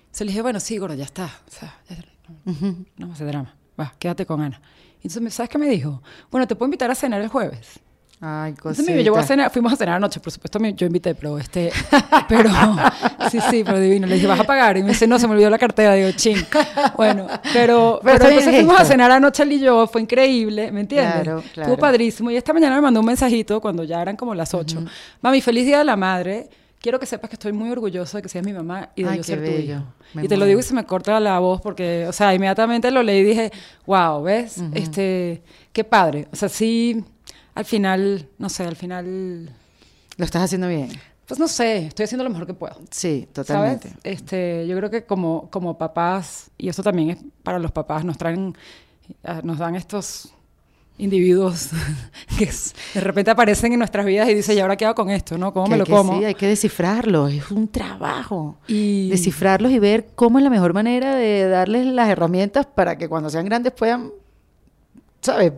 Entonces le dije, bueno, sí, gordo, ya está. O sea, ya- no, va a ser drama. Va, quédate con Ana. Y entonces, me- ¿sabes qué me dijo? Bueno, te puedo invitar a cenar el jueves. Ay, Entonces me llevó a cosita. cenar, fuimos a cenar anoche, por supuesto me- yo invité, pero este, pero, sí, sí, pero divino. Le dije, ¿vas a pagar? Y me dice, no, se me olvidó la cartera. Digo, ching. Bueno, pero, Pero entonces fuimos a cenar anoche él y yo, fue increíble, ¿me entiendes? Claro, claro. Estuvo padrísimo. Y esta mañana me mandó un mensajito cuando ya eran como las 8. Mami, feliz día de la madre. Quiero que sepas que estoy muy orgulloso de que seas mi mamá y de Ay, yo ser tu bello. hijo. Me Y te lo digo y se me corta la voz porque, o sea, inmediatamente lo leí y dije, wow, ¿ves? Este, qué padre. O sea, sí, al final, no sé, al final, Lo estás haciendo bien. pues no sé, estoy haciendo lo mejor que puedo. Sí, totalmente. ¿Sabes? Este, yo creo que como, como papás, y eso también es para los papás, nos traen, ah, nos dan estos individuos que de repente aparecen en nuestras vidas y dicen, ¿y ahora qué hago con esto? ¿no? ¿Cómo Que me lo que- como? Sí, hay que descifrarlos, es un trabajo. Y- Descifrarlos y ver cómo es la mejor manera de darles las herramientas para que cuando sean grandes puedan, ¿sabes?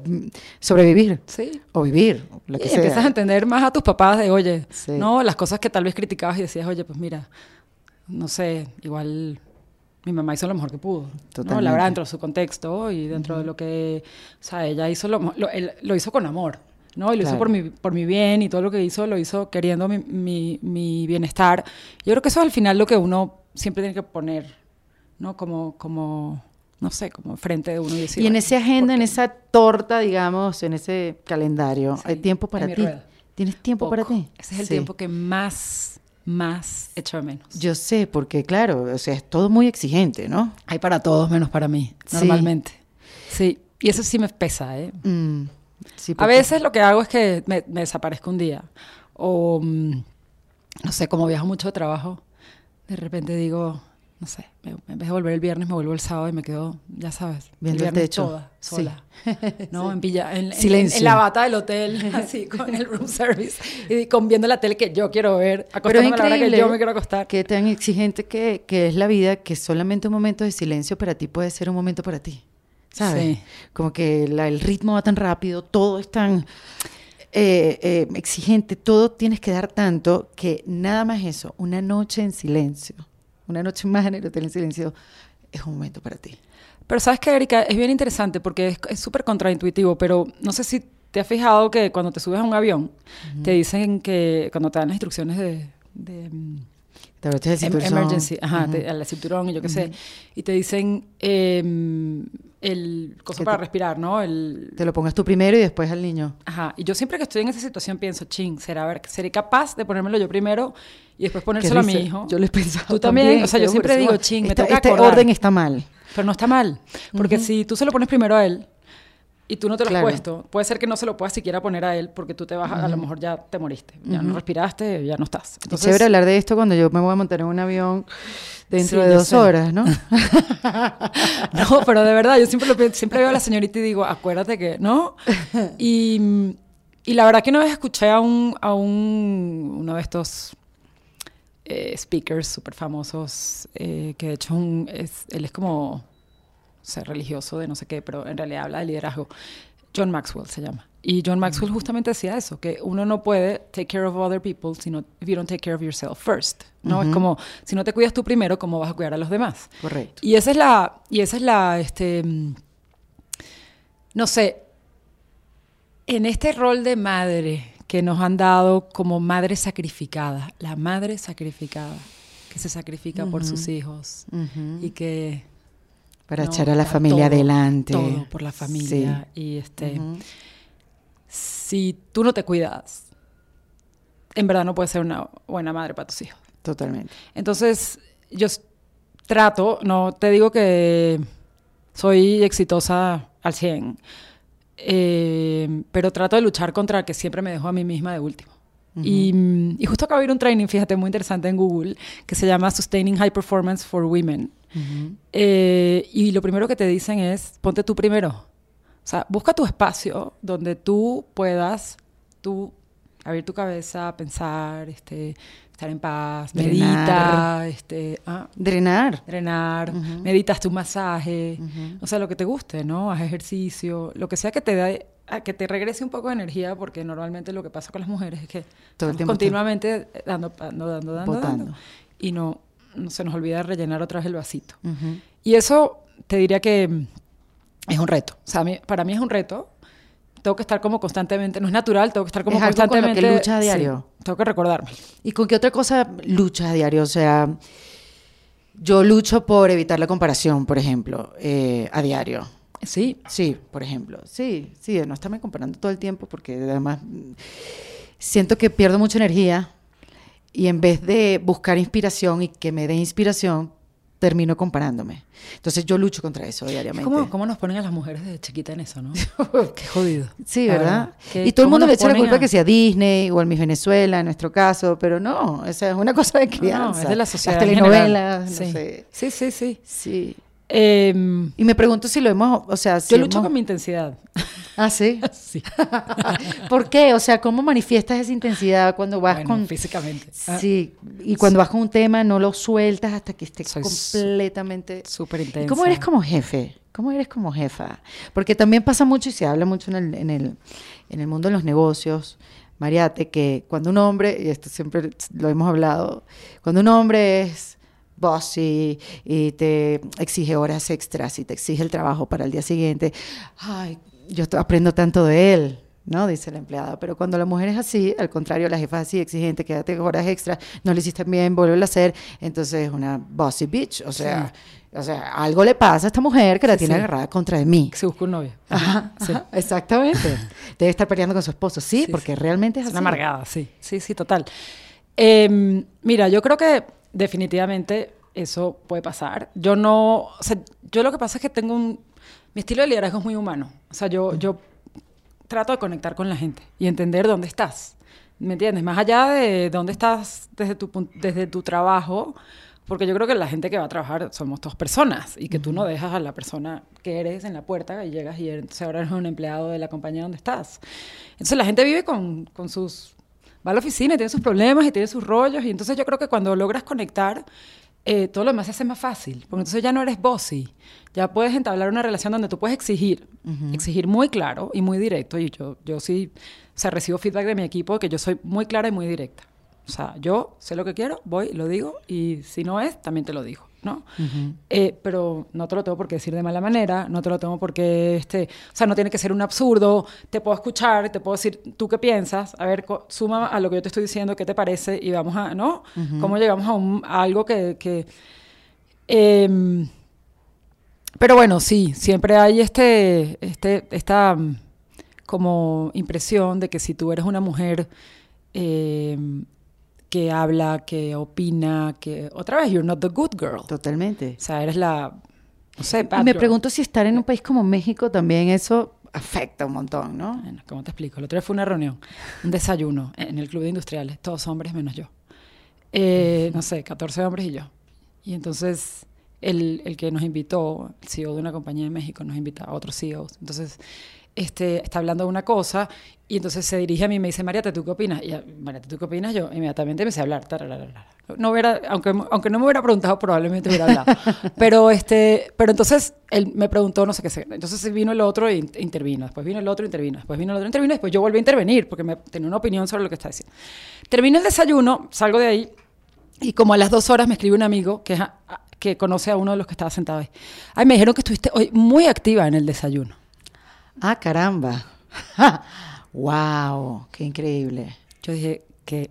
Sobrevivir Sí. o vivir, lo que Y sea. empiezas a entender más a tus papás de, oye, Sí. no, las cosas que tal vez criticabas y decías, oye, pues mira, no sé, igual mi mamá hizo lo mejor que pudo. ¿no? Totalmente. La verdad, dentro de su contexto y dentro de lo que, o sea, ella hizo lo, lo, él- lo hizo con amor, ¿no? Y lo hizo Claro. por mi, por mi bien y todo lo que hizo, lo hizo queriendo mi, mi, mi bienestar. Yo creo que eso es al final lo que uno siempre tiene que poner, ¿no? Como, como no sé, como frente de uno y decir... y en "Bueno, esa agenda, ¿por en qué?". esa torta, digamos, en ese calendario, Sí, hay tiempo para ti. rueda. ¿Tienes tiempo para ti? Ese es el Sí. tiempo que más, más echo de menos. Yo sé, porque claro, o sea, es todo muy exigente, ¿no? Hay para todos menos para mí, Sí. normalmente. Sí, y eso sí me pesa, ¿eh? Mm, sí, A veces lo que hago es que me, me desaparezco un día. O, mm, no sé, como viajo mucho de trabajo, de repente digo, no sé, me- en vez de volver el viernes, me vuelvo el sábado y me quedo, ya sabes, Viendo el viernes techo. toda, Sí. sola. ¿No? En, pilla- en, en- Silencio. en la bata del hotel, así, con el room service, y con viendo la tele que yo quiero ver, Pero es acostándome a la hora que yo me quiero acostar. que tan exigente que, que es la vida, que solamente un momento de silencio para ti puede ser un momento para ti. ¿Sabes? Sí. Como que la- el ritmo va tan rápido, todo es tan eh, eh, exigente, todo tienes que dar tanto que nada más eso, una noche en silencio, una noche más en el hotel en silencio, es un momento para ti. Pero sabes que, Erika, es bien interesante porque es súper contraintuitivo, pero no sé si te has fijado que cuando te subes a un avión, te dicen que cuando te dan las instrucciones de... de, mm, Te abrochas el em- cinturón. emergency, ajá, Ujú. te- al cinturón y yo qué sé, y te dicen em, el cosa Que para te- respirar, ¿no? El, Te lo pongas tú primero y después al niño. Ajá, y yo siempre que estoy en esa situación pienso, ching, será ver, seré capaz de ponérmelo yo primero y después ponérselo a mi hijo. Yo lo he pensado. Tú también, o sea, yo siempre digo, "Wow, ching, me esta- toca Este acordar". orden está mal. Pero no está mal, porque si tú se lo pones primero a él y tú no te lo Claro. has puesto, puede ser que no se lo puedas siquiera poner a él porque tú te vas, a, a lo mejor ya te moriste, ya no respiraste, ya no estás. Es Entonces, chévere hablar de esto cuando yo me voy a montar en un avión dentro Sí, de dos sé. horas, ¿no? No, pero de verdad, yo siempre, lo, siempre veo a la señorita y digo, acuérdate que, ¿no? Y, y la verdad que una vez escuché a un, a un uno de estos eh, speakers súper famosos, eh, que de hecho un- es, él es como, no sé, religioso de no sé qué, pero en realidad habla de liderazgo. John Maxwell se llama. Y John Maxwell justamente decía eso, que uno no puede take care of other people si no, if you don't take care of yourself first. ¿no? Es como, si no te cuidas tú primero, ¿cómo vas a cuidar a los demás? Correcto. Y esa es la, y esa es la, este, mm, no sé, en este rol de madre que nos han dado como madre sacrificada, la madre sacrificada, que se sacrifica por sus hijos Ujú. y que... Para no, echar a la familia todo, adelante. Todo por la familia. Y este, Ujú. si tú no te cuidas, en verdad no puedes ser una buena madre para tus hijos. Totalmente. Entonces, yo trato, no te digo que soy exitosa al 100, eh, pero trato de luchar contra que siempre me dejo a mí misma de último. y, mm, y justo acabo de ir un training, fíjate, muy interesante en Google, que se llama Sustaining High Performance for Women. Ujú. Eh, y lo primero que te dicen es, ponte tú primero. O sea, busca tu espacio donde tú puedas, tú abrir tu cabeza, pensar, este, estar en paz, Drenar. medita, este, ah, Drenar. drenar, Ujú. meditas tu masaje, o sea, lo que te guste, ¿no? Haz ejercicio, lo que sea que te dé, a que te regrese un poco de energía, porque normalmente lo que pasa con las mujeres es que Todo el tiempo continuamente dando, dando, dando, dando, dando, y no, no se nos olvida rellenar otra vez el vasito. Y eso te diría que es un reto. O sea, mí- para mí es un reto. Tengo que estar como constantemente, no es natural, tengo que estar como Es algo con lo que constantemente. a diario. sí, tengo que recordarme. ¿Y con qué otra cosa luchas a diario? O sea, yo lucho por evitar la comparación, por ejemplo, eh, a diario. Sí, Sí, por ejemplo. Sí, sí, no estarme comparando todo el tiempo porque además siento que pierdo mucha energía y en vez de buscar inspiración y que me dé inspiración, termino comparándome. Entonces yo lucho contra eso diariamente. ¿Cómo, ¿Cómo nos ponen a las mujeres de chiquita en eso, no? Qué jodido. Sí, ¿verdad? Y todo el ¿cómo mundo le echa la culpa a- que sea Disney o el Miss Venezuela, en nuestro caso, pero no, esa es una cosa de No, no, crianza. es de la sociedad. Las telenovelas, no sé. Sí, sí, sí. Sí. Em, Y me pregunto si lo hemos, o sea, si yo lucho hemos- con mi intensidad. Ah, sí. sí. ¿Por qué? O sea, ¿cómo manifiestas esa intensidad cuando vas Bueno, con... físicamente. Ah, Sí, y cuando vas con un tema no lo sueltas hasta que esté Soy completamente... Súper ¿Y intensa. cómo eres como jefe? ¿Cómo eres como jefa? Porque también pasa mucho y se habla mucho en el, en el, en el mundo de los negocios, Mariate, que cuando un hombre, y esto siempre lo hemos hablado, cuando un hombre es y te exige horas extras y te exige el trabajo para el día siguiente, ay, yo aprendo tanto de él. ¿no? Dice la empleada. Pero cuando la mujer es así, al contrario, la jefa es así, exigente, quédate horas extras, no lo hiciste bien, vuelve a hacer, entonces es una bossy bitch. O sea, o sea, algo le pasa a esta mujer que la Sí, tiene sí. agarrada contra de mí. Se busca un novio. Ajá, Sí. ajá, exactamente. Debe estar peleando con su esposo. Sí, porque realmente es Es así. una amargada, sí. Sí, sí, total. Em, mira, yo creo que definitivamente eso puede pasar. Yo no, o sea, yo lo que pasa es que tengo un, mi estilo de liderazgo es muy humano. O sea, yo, yo trato de conectar con la gente y entender dónde estás. ¿Me entiendes? Más allá de dónde estás desde tu, desde tu trabajo, Porque yo creo que la gente que va a trabajar somos dos personas y que tú no dejas a la persona que eres en la puerta y llegas y entonces ahora eres un empleado de la compañía donde estás. Entonces la gente vive con, con sus... va a la oficina y tiene sus problemas y tiene sus rollos y entonces yo creo que cuando logras conectar eh, todo lo demás se hace más fácil, porque entonces ya no eres bossy, ya puedes entablar una relación donde tú puedes exigir, exigir muy claro y muy directo, y yo, yo sí, o sea, recibo feedback de mi equipo que yo soy muy clara y muy directa. O sea, yo sé lo que quiero, voy, lo digo, y si no es, también te lo digo. ¿No? Eh, pero no te lo tengo por qué decir de mala manera, no te lo tengo porque, este, o sea, no tiene que ser un absurdo, te puedo escuchar, te puedo decir, ¿tú qué piensas? A ver, suma a lo que yo te estoy diciendo, ¿qué te parece? Y vamos a, ¿no? ¿Cómo llegamos a, algo que... que em, pero bueno, sí, siempre hay este, este, esta mm, como impresión de que si tú eres una mujer eh, que habla, que opina, que otra vez, you're not the good girl. Totalmente. O sea, eres la, no sé, y me pregunto si estar en un país como México también eso afecta un montón, ¿no? Bueno, ¿cómo te explico? El otro día fue una reunión, un desayuno en el club de industriales, todos hombres menos yo. Eh, no sé, 14 hombres y yo. Y entonces el, el, que nos invitó, el CEO de una compañía en México, nos invita a otros CEOs. Entonces este, está hablando de una cosa y entonces se dirige a mí y me dice, María, ¿tú qué opinas? Y María, ¿tú qué opinas? Yo inmediatamente empecé a hablar. No hubiera, aunque, aunque no me hubiera preguntado, probablemente hubiera hablado. pero, este, pero entonces él me preguntó no sé qué. Entonces vino el otro e intervino. Después vino el otro e intervino. Después vino el otro e intervino. Después yo volví a intervenir porque me, tenía una opinión sobre lo que está diciendo. Termino el desayuno, salgo de ahí y como a las dos horas me escribe un amigo que, que conoce a uno de los que estaba sentado ahí. Ay, me dijeron que estuviste hoy muy activa en el desayuno. Ah, caramba. wow, qué increíble. Yo dije que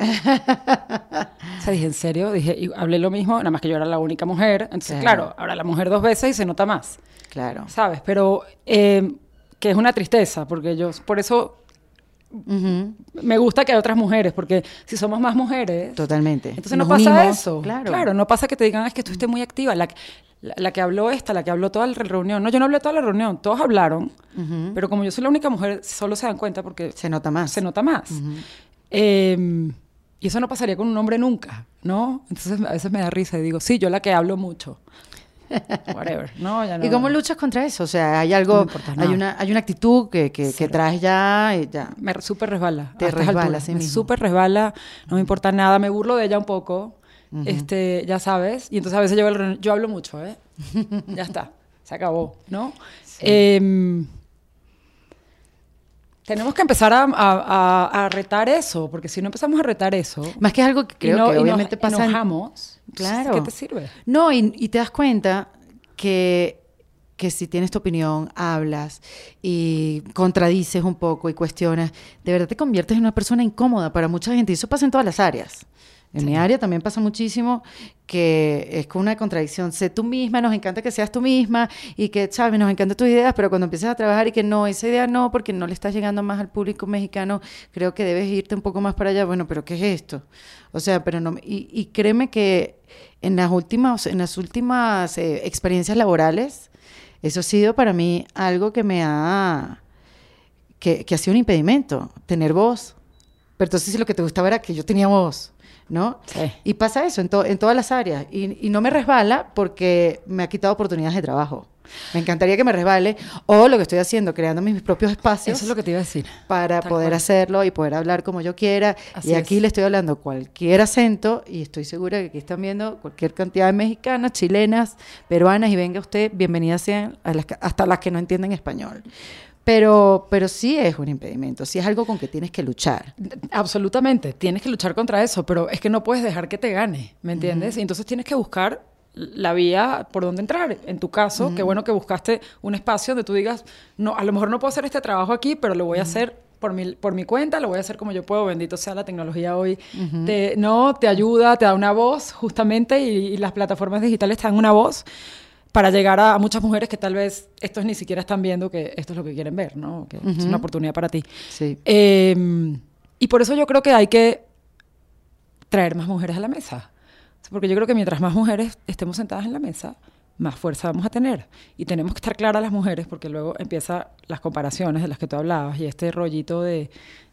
o sea, dije, ¿en serio? Dije, y hablé lo mismo, nada más que yo era la única mujer. Entonces, claro, ahora la mujer dos veces y se nota más. Claro. ¿Sabes? Pero eh, que es una tristeza, porque yo, por eso me gusta que hay otras mujeres, porque si somos más mujeres. Totalmente. Entonces no pasa eso. Claro. claro. no pasa que te digan, es que estuviste muy activa. La, la, que habló esta, la que habló toda la reunión. No, yo no hablé toda la reunión, todos hablaron, pero como yo soy la única mujer, solo se dan cuenta porque... Se nota más. Se nota más. Em, y eso no pasaría con un hombre nunca, ¿no? Entonces a veces me da risa y digo, sí, yo la que hablo mucho. Whatever. No, ya no. ¿Y cómo luchas contra eso? O sea, hay algo, hay una, hay una actitud que, que, traes ya, y ya. Me súper resbala. Te resbala, sí Me súper resbala, no me importa nada, me burlo de ella un poco, este, ya sabes. Y entonces a veces yo, yo hablo mucho, ¿eh? ya está, se acabó, ¿no? Em, tenemos que empezar a, a, retar eso, porque si no empezamos a retar eso... Más que es algo que creo que obviamente nos pasa... enojamos, claro. ¿qué te sirve? No, y, y te das cuenta que que si tienes tu opinión, hablas y contradices un poco y cuestionas, de verdad te conviertes en una persona incómoda para mucha gente. Y eso pasa en todas las áreas. En mi área también pasa muchísimo que es con una contradicción. Sé tú misma, nos encanta que seas tú misma y que, sabes, nos encantan tus ideas, pero cuando empiezas a trabajar y que no, esa idea no, porque no le estás llegando más al público mexicano, creo que debes irte un poco más para allá. Bueno, pero ¿qué es esto? O sea, pero no. Y, y créeme que en las últimas, en las últimas eh, experiencias laborales, eso ha sido para mí algo que me ha. que, que ha sido un impedimento, tener voz. Pero entonces lo que te gustaba era que yo tenía voz. ¿No? Y pasa eso en, en todas las áreas. Y, no me resbala porque me ha quitado oportunidades de trabajo. Me encantaría que me resbale. O lo que estoy haciendo, creando mis propios espacios. Eso es lo que te iba a decir. Para poder hacerlo y poder hablar como yo quiera. y aquí le estoy hablando cualquier acento y estoy segura que aquí están viendo cualquier cantidad de mexicanas, chilenas, peruanas y venga usted, bienvenidas sean hasta las que no entienden español. Pero, pero sí es un impedimento, sí es algo con que tienes que luchar. Absolutamente, tienes que luchar contra eso, pero es que no puedes dejar que te gane, ¿me entiendes? Y entonces tienes que buscar la vía por donde entrar. En tu caso, qué bueno que buscaste un espacio donde tú digas, no, a lo mejor no puedo hacer este trabajo aquí, pero lo voy a hacer por mi, por mi cuenta, lo voy a hacer como yo puedo, bendito sea la tecnología hoy. te, no, te ayuda, te da una voz justamente y, y las plataformas digitales te dan una voz para llegar a, muchas mujeres que tal vez estos ni siquiera están viendo que esto es lo que quieren ver, ¿no? Que es una oportunidad para ti. Sí. Em, y por eso yo creo que hay que traer más mujeres a la mesa. Porque yo creo que mientras más mujeres estemos sentadas en la mesa, más fuerza vamos a tener. Y tenemos que estar claras las mujeres porque luego empiezan las comparaciones de las que tú hablabas y este rollito de,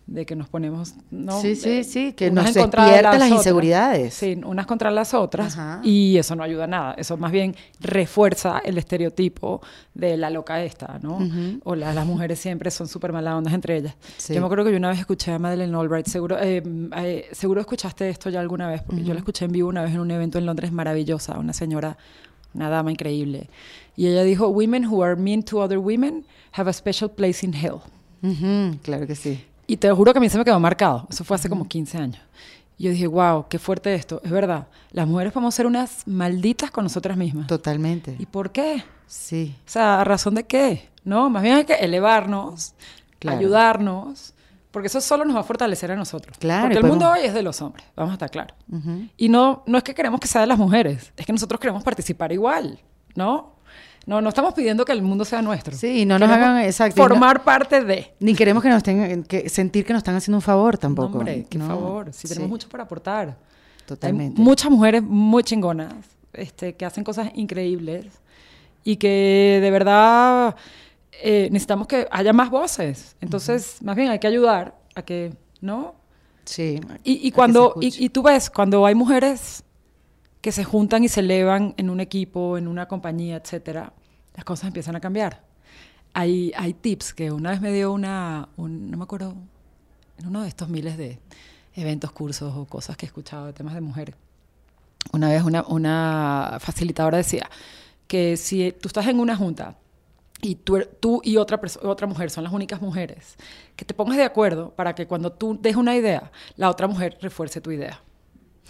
de que nos ponemos... ¿no? Sí, sí, De- sí, que unas nos despierta las otras. inseguridades. Sí, unas contra las otras. Ajá. Y eso no ayuda a nada. Eso más bien refuerza el estereotipo de la loca esta, ¿no? Ujú. O la- las mujeres siempre son súper malas ondas entre ellas. Sí. Yo me acuerdo que yo una vez escuché a Madeleine Albright, seguro, eh, eh, seguro escuchaste esto ya alguna vez, porque yo la escuché en vivo una vez en un evento en Londres maravillosa, una señora, una dama increíble. Y ella dijo, Women who are mean to other women have a special place in hell. Ujú, claro que sí. Y te juro que a mí se me quedó marcado. Eso fue hace como 15 años. Y yo dije, wow, qué fuerte esto. Es verdad, las mujeres podemos ser unas malditas con nosotras mismas. Totalmente. ¿Y por qué? Sí. O sea, ¿a razón de qué? No, más bien hay que elevarnos, Claro. ayudarnos, porque eso solo nos va a fortalecer a nosotros. Claro, Porque el mundo podemos- hoy es de los hombres, vamos a estar claros. Ujú. Y no, no es que queremos que sea de las mujeres, es que nosotros queremos participar igual, ¿no? No, no estamos pidiendo que el mundo sea nuestro. Sí, no nos Queremos hagan- exacto, y no- Formar parte de. Ni queremos que nos tengan que sentir que nos están haciendo un favor tampoco. No, hombre, qué No. favor, si tenemos Sí, mucho para aportar. Totalmente. Hay muchas mujeres muy chingonas este, que hacen cosas increíbles y que de verdad eh, necesitamos que haya más voces. Entonces, más bien hay que ayudar a que, ¿no? Sí. Y, y cuando, y, y tú ves, cuando hay mujeres que se juntan y se elevan en un equipo, en una compañía, etcétera, las cosas empiezan a cambiar. Hay, tips que una vez me dio una, un- no me acuerdo, en uno de estos miles de eventos, cursos o cosas que he escuchado de temas de mujeres. Una vez una, facilitadora decía que si tú estás en una junta y tú, er- y otra, otra mujer son las únicas mujeres, que te pongas de acuerdo para que cuando tú des una idea, la otra mujer refuerce tu idea.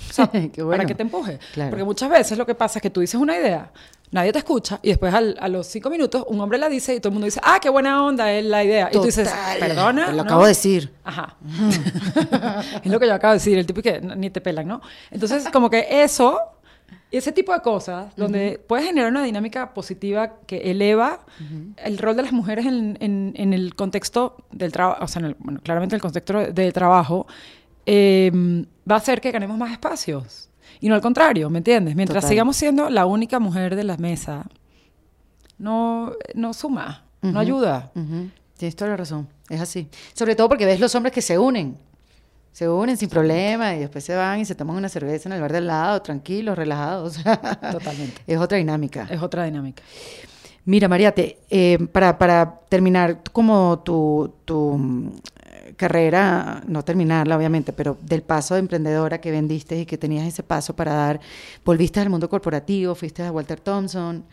O sea, bueno. para que te empuje. Claro. Porque muchas veces lo que pasa es que tú dices una idea, nadie te escucha y después al- a los cinco minutos un hombre la dice y todo el mundo dice, ah, qué buena onda es la idea. Y tú dices, Total. perdona. Lo ¿no?". acabo de decir. Ajá. es lo que yo acabo de decir, el tipo que ni te pelan, ¿no? Entonces, como que eso, ese tipo de cosas, donde puedes generar una dinámica positiva que eleva el rol de las mujeres en, en- en el contexto del trabajo, o sea, en el- bueno, claramente en el contexto de trabajo, eh, va a hacer que ganemos más espacios. Y no al contrario, ¿me entiendes? Mientras Total. sigamos siendo la única mujer de la mesa, no, no suma, no ayuda. Tienes toda la razón. Es así. Sobre todo porque ves los hombres que se unen. Se unen sin problema y después se van y se toman una cerveza en el bar del lado, tranquilos, relajados. Totalmente. Es otra dinámica. Es otra dinámica. Mira, María, te, eh, para, para terminar como tu, tu carrera, no terminarla obviamente, pero del paso de emprendedora que vendiste y que tenías ese paso para dar, volviste al mundo corporativo, fuiste a Walter Thompson.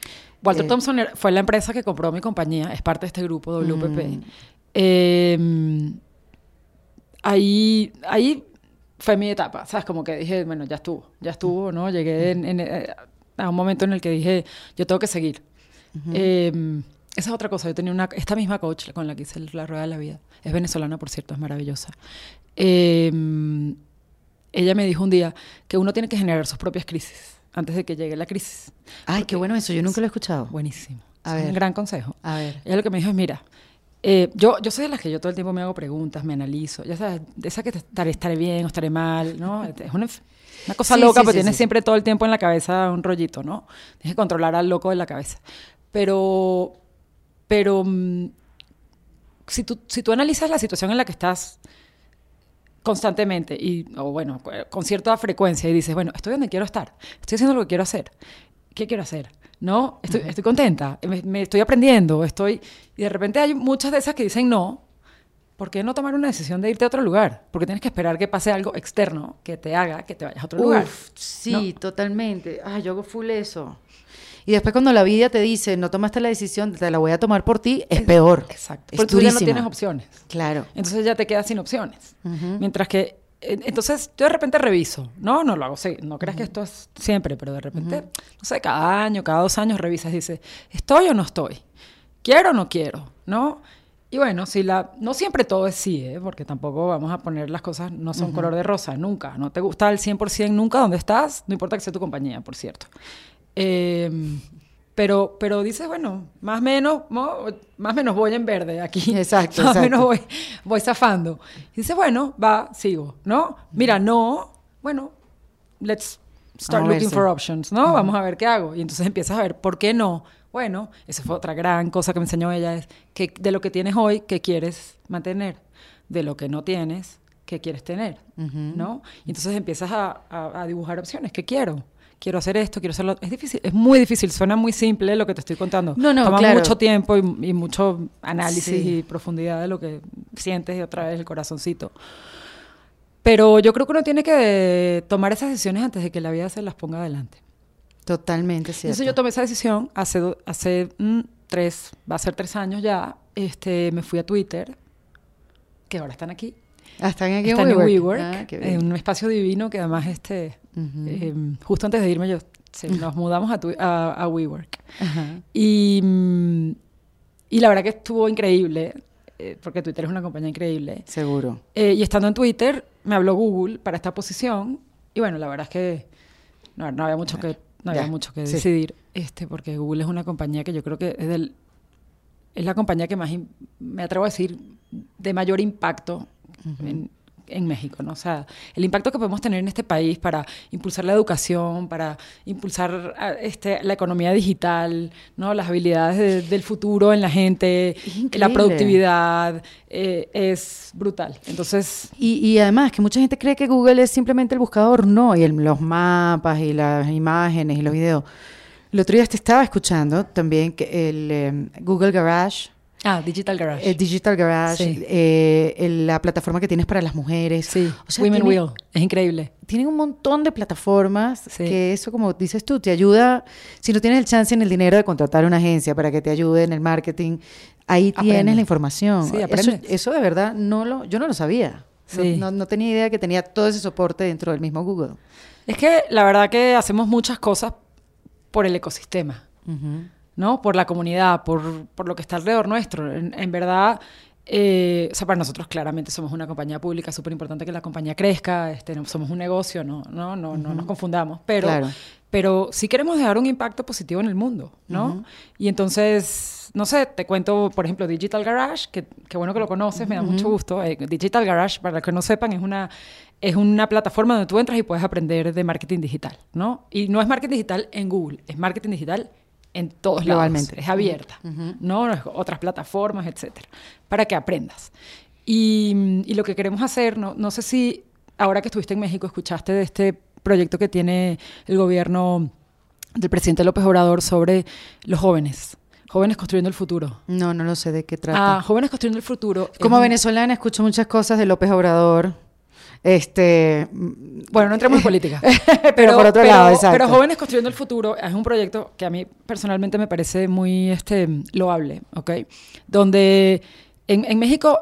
Walter Eh, Thompson fue la empresa que compró mi compañía, es parte de este grupo WPP. Mm. Eh, ahí, ahí fue mi etapa, ¿sabes? Como que dije, bueno, ya estuvo, ya estuvo, ¿no? Llegué en- en, eh, a un momento en el que dije, yo tengo que seguir. Eh, esa es otra cosa, yo tenía una, esta misma coach con la que hice la rueda de la vida, es venezolana, por cierto, es maravillosa. Eh, ella me dijo un día que uno tiene que generar sus propias crisis antes de que llegue la crisis. Ay, qué bueno eso, yo nunca lo he escuchado. Buenísimo. A Es un gran consejo. A ver. Ella lo que me dijo es, mira, eh, yo, yo soy de las que yo todo el tiempo me hago preguntas, me analizo, ya sabes, de esa que estaré, estaré bien o estaré mal, ¿no? Es una, una cosa Sí, loca, sí, pero sí, tienes siempre todo el tiempo en la cabeza un rollito, ¿no? Tienes que controlar al loco de la cabeza. Pero, pero, mm, si tú, si tú analizas la situación en la que estás constantemente y, o bueno, con cierta frecuencia y dices, bueno, estoy donde quiero estar, estoy haciendo lo que quiero hacer, ¿qué quiero hacer? ¿No? Estoy, estoy contenta, me, me estoy aprendiendo, estoy... Y de repente hay muchas de esas que dicen no, ¿por qué no tomar una decisión de irte a otro lugar? Porque tienes que esperar que pase algo externo que te haga que te vayas a otro lugar. Sí, totalmente. Ay, yo hago full eso. Y después cuando la vida te dice, no tomaste la decisión, te la voy a tomar por ti, es peor. Exacto. Es Porque tú ya no durísima. tienes opciones. Claro. Entonces ya te quedas sin opciones. Mientras que, eh, entonces yo de repente reviso, no, no lo hago, sí, no creas que esto es siempre, pero de repente, no sé, cada año, cada dos años revisas y dices, ¿estoy o no estoy? ¿Quiero o no quiero? ¿No? Y bueno, si la, no siempre todo es sí, ¿eh? porque tampoco vamos a poner las cosas, no son color de rosa, nunca. No te gusta al 100% nunca donde estás, no importa que sea tu compañía, por cierto. Eh, pero, pero dices, bueno, más o menos, más menos voy en verde aquí. Exacto, Más o menos voy, voy zafando. Y dice, bueno, va, sigo, ¿no? Mira, no, bueno, let's start looking for options, ¿no? Vamos a ver qué hago. Y entonces empiezas a ver, ¿por qué no? Bueno, esa fue otra gran cosa que me enseñó ella, es que de lo que tienes hoy, ¿qué quieres mantener? De lo que no tienes, ¿qué quieres tener? ¿No? Y entonces empiezas a, a- a dibujar opciones. ¿Qué quiero? Quiero hacer esto, quiero hacerlo. Es difícil, es muy difícil. Suena muy simple lo que te estoy contando. No, no, Toma claro. mucho tiempo y, y mucho análisis Sí. y profundidad de lo que sientes y otra vez el corazoncito. Pero yo creo que uno tiene que tomar esas decisiones antes de que la vida se las ponga adelante. Totalmente cierto. Entonces yo tomé esa decisión hace, hace mm, tres, va a ser tres años ya. Este, me fui a Twitter, que ahora están aquí. Ah, están aquí están en WeWork. WeWork, Ah, en un espacio divino que además, este, Eh, justo antes de irme, yo, se- nos mudamos a, a WeWork. Y, y la verdad que estuvo increíble, eh, porque Twitter es una compañía increíble. Seguro. Eh, y estando en Twitter, me habló Google para esta posición. Y bueno, la verdad es que no, no había mucho que, no había mucho que sí. decidir, este, porque Google es una compañía que yo creo que es, del, es la compañía que más, me atrevo a decir, de mayor impacto en, en México, ¿no? O sea, el impacto que podemos tener en este país para impulsar la educación, para impulsar este, la economía digital, ¿no? Las habilidades de- del futuro en la gente, la productividad, eh, es brutal. Entonces, Y, y además que mucha gente cree que Google es simplemente el buscador, no, y el- los mapas y las imágenes y los videos. El otro día te estaba escuchando también que el em, Google Garage, ah, Digital Garage. el Digital Garage, Sí. eh, el- la plataforma que tienes para las mujeres. sí, O sea, Women tiene- Will, es increíble. Tienen un montón de plataformas Sí. que eso, como dices tú, te ayuda. Si no tienes el chance ni el dinero de contratar una agencia para que te ayude en el marketing, ahí tienes Aprendes. la información. Sí, eso, eso de verdad no lo, yo no lo sabía. No- Sí. No, no tenía idea que tenía todo ese soporte dentro del mismo Google. Es que la verdad que hacemos muchas cosas por el ecosistema. Ujú. ¿No? Por la comunidad, por, por lo que está alrededor nuestro. En, en verdad, eh, o sea, para nosotros claramente somos una compañía pública, súper importante que la compañía crezca, este, no- somos un negocio, no, no, no, no nos confundamos, pero, Claro. pero sí queremos dejar un impacto positivo en el mundo, ¿no? Y entonces, no sé, te cuento, por ejemplo, Digital Garage, que, que bueno que lo conoces, me da mucho gusto. Eh, Digital Garage, para los que no sepan, es una, es una plataforma donde tú entras y puedes aprender de marketing digital, ¿no? Y no es marketing digital en Google, es marketing digital en todos Globalmente. lados. Es abierta, ¿no? No es Otras plataformas, etcétera, para que aprendas. Y, y lo que queremos hacer, no, no sé si ahora que estuviste en México escuchaste de este proyecto que tiene el gobierno del presidente López Obrador sobre los jóvenes, jóvenes construyendo el futuro. No, no lo sé de qué trata. Ah, jóvenes construyendo el futuro. Como un- venezolana escucho muchas cosas de López Obrador. Este, Bueno, no entremos en política. Pero por otro lado, exacto. Pero Jóvenes Construyendo el Futuro es un proyecto que a mí personalmente me parece muy este, loable, ¿ok? Donde en, en México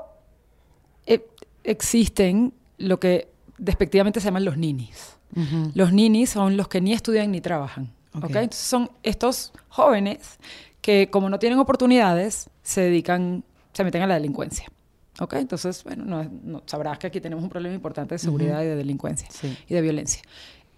eh, existen lo que despectivamente se llaman los ninis. Los ninis son los que ni estudian ni trabajan. ¿ok? Ok. Entonces son estos jóvenes que como no tienen oportunidades, se dedican, se meten a la delincuencia. ¿Ok? Entonces, bueno, no, no- sabrás que aquí tenemos un problema importante de seguridad y de delincuencia Sí. y de violencia.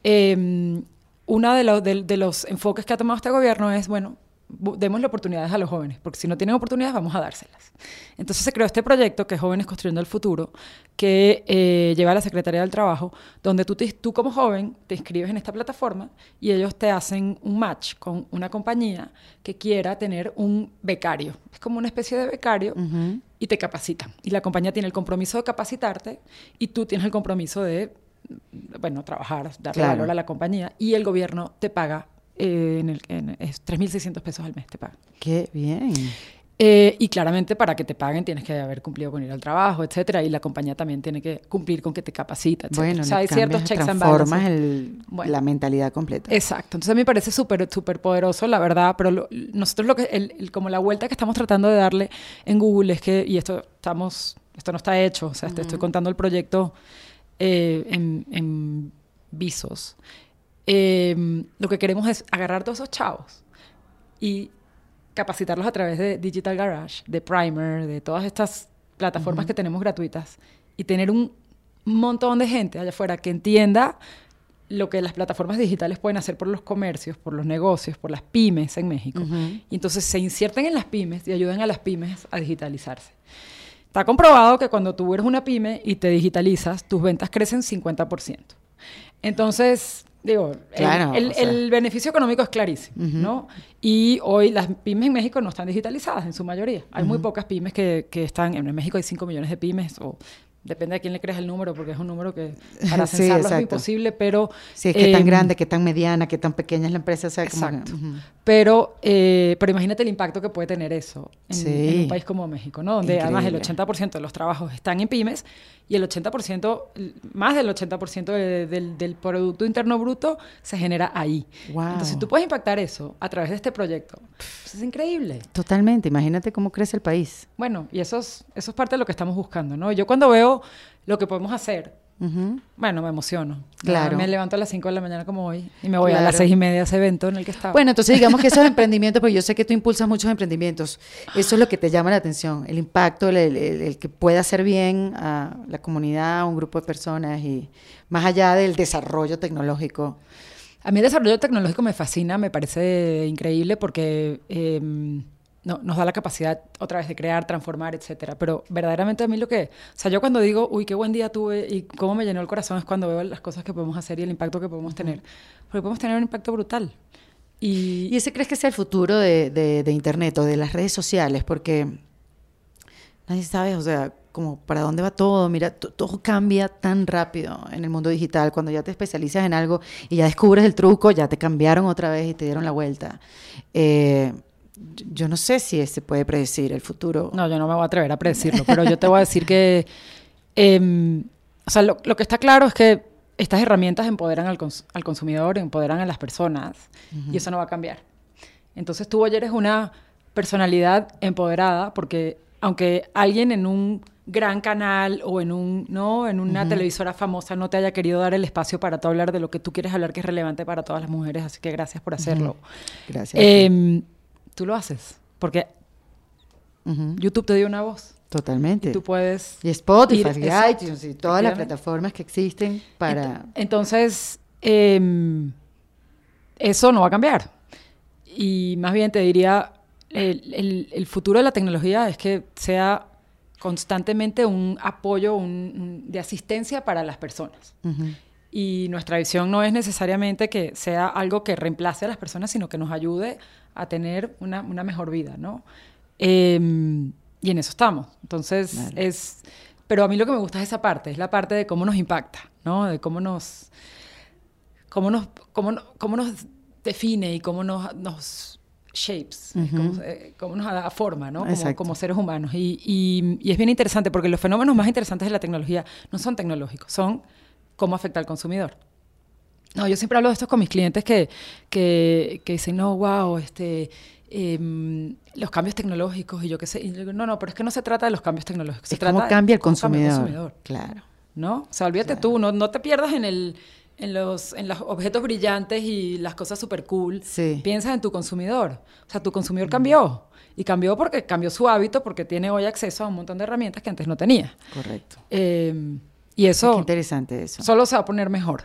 Eh, uno de, los- de- de los enfoques que ha tomado este gobierno es, bueno, bu- démosle oportunidades a los jóvenes, porque si no tienen oportunidades, vamos a dárselas. Entonces se creó este proyecto que es Jóvenes Construyendo el Futuro, que eh, lleva a la Secretaría del Trabajo, donde tú, te- tú como joven te inscribes en esta plataforma y ellos te hacen un match con una compañía que quiera tener un becario. Es como una especie de becario Ujú. Y te capacitan. Y la compañía tiene el compromiso de capacitarte y tú tienes el compromiso de, bueno, trabajar, darle Claro. valor a la compañía y el gobierno te paga, eh, en en, es 3.600 pesos al mes te pagan. Qué bien. Eh, y claramente para que te paguen tienes que haber cumplido con ir al trabajo, etcétera, y la compañía también tiene que cumplir con que te capacita, etcétera. Bueno, o sea, hay ciertos checks and balances. el- Bueno. la mentalidad completa. Exacto. Entonces a mí me parece súper súper poderoso, la verdad, pero lo- nosotros lo que, el- el- como la vuelta que estamos tratando de darle en Google es que, y esto estamos, esto no está hecho, o sea, te estoy contando el proyecto eh, en, en visos. Eh, lo que queremos es agarrar todos esos chavos y capacitarlos a través de Digital Garage, de Primer, de todas estas plataformas que tenemos gratuitas y tener un montón de gente allá afuera que entienda lo que las plataformas digitales pueden hacer por los comercios, por los negocios, por las pymes en México. Y entonces se inserten en las pymes y ayudan a las pymes a digitalizarse. Está comprobado que cuando tú eres una pyme y te digitalizas, tus ventas crecen 50%. Entonces, Digo, el- Claro, el, o sea. el beneficio económico es clarísimo, ¿no? Y hoy las pymes en México no están digitalizadas en su mayoría. Hay muy pocas pymes que, que están, en México hay 5 millones de pymes, o depende de quién le creas el número, porque es un número que para Sí, censarlo es exacto. imposible, pero... Sí, es que tan em, grande, que tan mediana, que tan pequeña es la empresa. O sea, como que- Exacto. ujú. Pero, eh, pero imagínate el impacto que puede tener eso en, Sí. en un país como México, ¿no? Donde además el Increíble. 80% de los trabajos están en pymes y el 80%, l- más del 80% de- del, del Producto Interno Bruto se genera ahí. Wow. Entonces tú puedes impactar eso a través de este proyecto. Pues es increíble. Totalmente. Imagínate cómo crece el país. Bueno, y eso es, eso es parte de lo que estamos buscando, ¿no? Yo cuando veo lo que podemos hacer, Ujú. bueno, me emociono. Claro. Me levanto a las 5 de la mañana como hoy y me voy a las Claro. 6 y media a ese evento en el que estaba. Bueno, entonces digamos que esos emprendimientos, porque yo sé que tú impulsas muchos emprendimientos, eso es lo que te llama la atención, el impacto, el, el- el- el que pueda hacer bien a la comunidad, a un grupo de personas y más allá del desarrollo tecnológico. A mí el desarrollo tecnológico me fascina, me parece increíble porque eh, no, nos da la capacidad otra vez de crear, transformar, etcétera. Pero verdaderamente a mí lo que, o sea, yo cuando digo, uy, qué buen día tuve y cómo me llenó el corazón es cuando veo las cosas que podemos hacer y el impacto que podemos tener. Porque podemos tener un impacto brutal. Y, ¿Y ese crees que sea el futuro de, de- de Internet o de las redes sociales? Porque nadie sabe, o sea, como para dónde va todo. Mira, to- todo cambia tan rápido en el mundo digital. Cuando ya te especializas en algo y ya descubres el truco, ya te cambiaron otra vez y te dieron la vuelta. Eh, yo- no sé si se puede predecir el futuro. No, yo no me voy a atrever a predecirlo, pero yo te voy a decir que, em, o sea, lo, lo que está claro es que estas herramientas empoderan al, cons- al consumidor, empoderan a las personas, y eso no va a cambiar. Entonces tú ayer eres una personalidad empoderada, porque aunque alguien en un gran canal o en un no en una televisora famosa no te haya querido dar el espacio para tú hablar de lo que tú quieres hablar que es relevante para todas las mujeres así que gracias por hacerlo Gracias. Em, tú lo haces porque YouTube te dio una voz Totalmente. y tú puedes Y Spotify, ir- y exacto, iTunes y todas las plataformas que existen para... Ent- Entonces, em, eso no va a cambiar. Y más bien te diría, el, el- el futuro de la tecnología es que sea constantemente un apoyo un- un- de asistencia para las personas. Y nuestra visión no es necesariamente que sea algo que reemplace a las personas, sino que nos ayude a tener una, una mejor vida, ¿no? Em, y en eso estamos. Entonces, es... Pero a mí lo que me gusta es esa parte, es la parte de cómo nos impacta, ¿no? De cómo nos... Cómo nos, cómo, cómo nos define y cómo nos, nos shapes, eh, cómo, eh, cómo nos da forma, ¿no? Como, como seres humanos. Y, y- y es bien interesante porque los fenómenos más interesantes de la tecnología no son tecnológicos, son cómo afecta al consumidor. No, yo siempre hablo de esto con mis clientes que, que, que dicen, no, wow, este, em, los cambios tecnológicos y yo qué sé. Y yo digo, no, no, pero es que no se trata de los cambios tecnológicos. Se Es cómo trata de cambia el cómo cambia consumidor. Claro. ¿no? O sea, olvídate tú, no, no te pierdas en, el, en, los, en los objetos brillantes y las cosas súper cool. Sí. Mm. Piensa en tu consumidor. O sea, tu consumidor cambió. Y cambió porque cambió su hábito, porque tiene hoy acceso a un montón de herramientas que antes no tenía. Correcto. Eh, y Qué eso interesante eso. solo se va a poner mejor.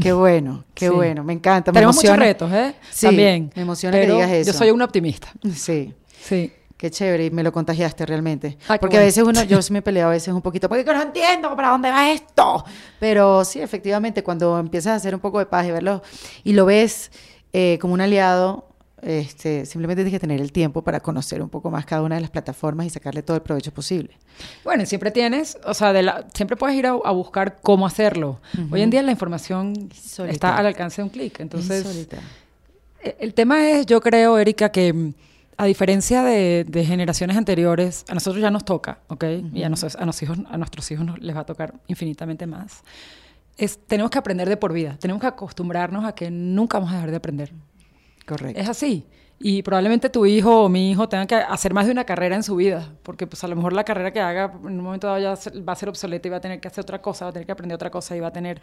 Qué bueno, qué Sí. bueno, me encanta. Me Tenemos muchos retos, ¿eh? Sí, También. me emociona que digas eso. Yo soy un optimista. Sí, Sí. qué chévere, y me lo contagiaste realmente. Ah, porque a veces uno, yo sí me peleo a veces un poquito, porque no entiendo para dónde va esto. Pero sí, efectivamente, cuando empiezas a hacer un poco de paz y verlo, y lo ves eh, como un aliado, este, simplemente tienes que tener el tiempo para conocer un poco más cada una de las plataformas y sacarle todo el provecho posible. Bueno, siempre tienes, o sea, de la, siempre puedes ir a, a buscar cómo hacerlo. Hoy en día la información está al alcance de un clic. Entonces. Eh, El tema es, yo creo, Erika, que mm, a diferencia de, de generaciones anteriores, a nosotros ya nos toca, ¿ok? Y a, nos- a, nos hijos, a nuestros hijos nos- les va a tocar infinitamente más. Es, tenemos que aprender de por vida, tenemos que acostumbrarnos a que nunca vamos a dejar de aprender. Correcto. Es así. Y probablemente tu hijo o mi hijo tengan que hacer más de una carrera en su vida, porque pues a lo mejor la carrera que haga en un momento dado ya va a ser obsoleta y va a tener que hacer otra cosa, va a tener que aprender otra cosa y va a tener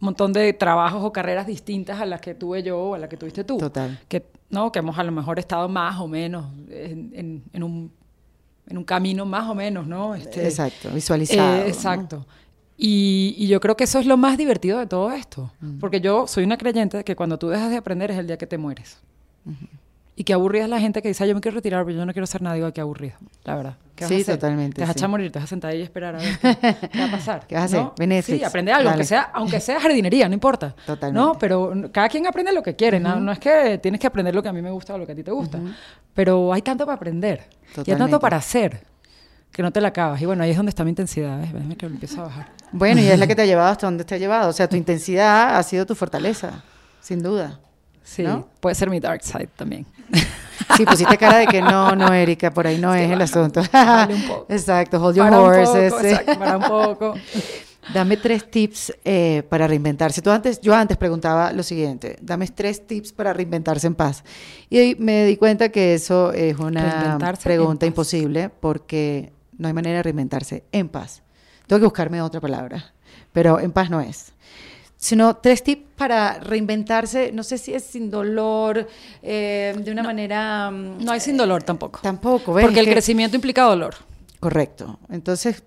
un montón de trabajos o carreras distintas a las que tuve yo o a las que tuviste tú. Total. Que, ¿no? que hemos a lo mejor estado más o menos en, en- en un, en un camino más o menos, ¿no? Este, Exacto, visualizado. eh, ¿no? Y, y yo creo que eso es lo más divertido de todo esto. Mm. Porque yo soy una creyente de que cuando tú dejas de aprender es el día que te mueres. Y qué aburrida es la gente que dice, "Ay, yo me quiero retirar, pero yo no quiero hacer nada. Digo, "Ay, qué aburrido. la verdad. ¿Qué vas Sí, a hacer? totalmente, Te vas a echar a morir, te vas a sentar ahí y esperar a ver qué, qué va a pasar. ¿Qué vas a hacer? Netflix. Sí, aprende algo, Dale. aunque sea, aunque sea jardinería, no importa. Totalmente. No, pero cada quien aprende lo que quiere. no, no es que tienes que aprender lo que a mí me gusta o lo que a ti te gusta. Pero hay tanto para aprender. Y hay Totalmente. tanto para hacer que no te la acabas. Y bueno, ahí es donde está mi intensidad. ¿ves? Ves que lo empiezo a bajar. Bueno, y es la que te ha llevado hasta donde te ha llevado. O sea, tu intensidad ha sido tu fortaleza, sin duda. Sí, ¿No? puede ser mi dark side también. Sí, pusiste cara de que no, no, Erika, por ahí no es, el asunto. Dale un poco. Exacto, hold your Para un horses. poco, exacto, para un poco. Dame tres tips eh, para reinventarse. Tú antes, yo antes preguntaba lo siguiente, dame tres tips para reinventarse en paz. Y me di cuenta que eso es una pregunta imposible porque no hay manera de reinventarse en paz. Tengo que buscarme otra palabra, pero en paz no es. Sino tres tips para reinventarse, no sé si es sin dolor, eh, de una manera... mm, No hay sin dolor tampoco. Tampoco, ¿ves? Porque el que- crecimiento implica dolor. Correcto. Entonces,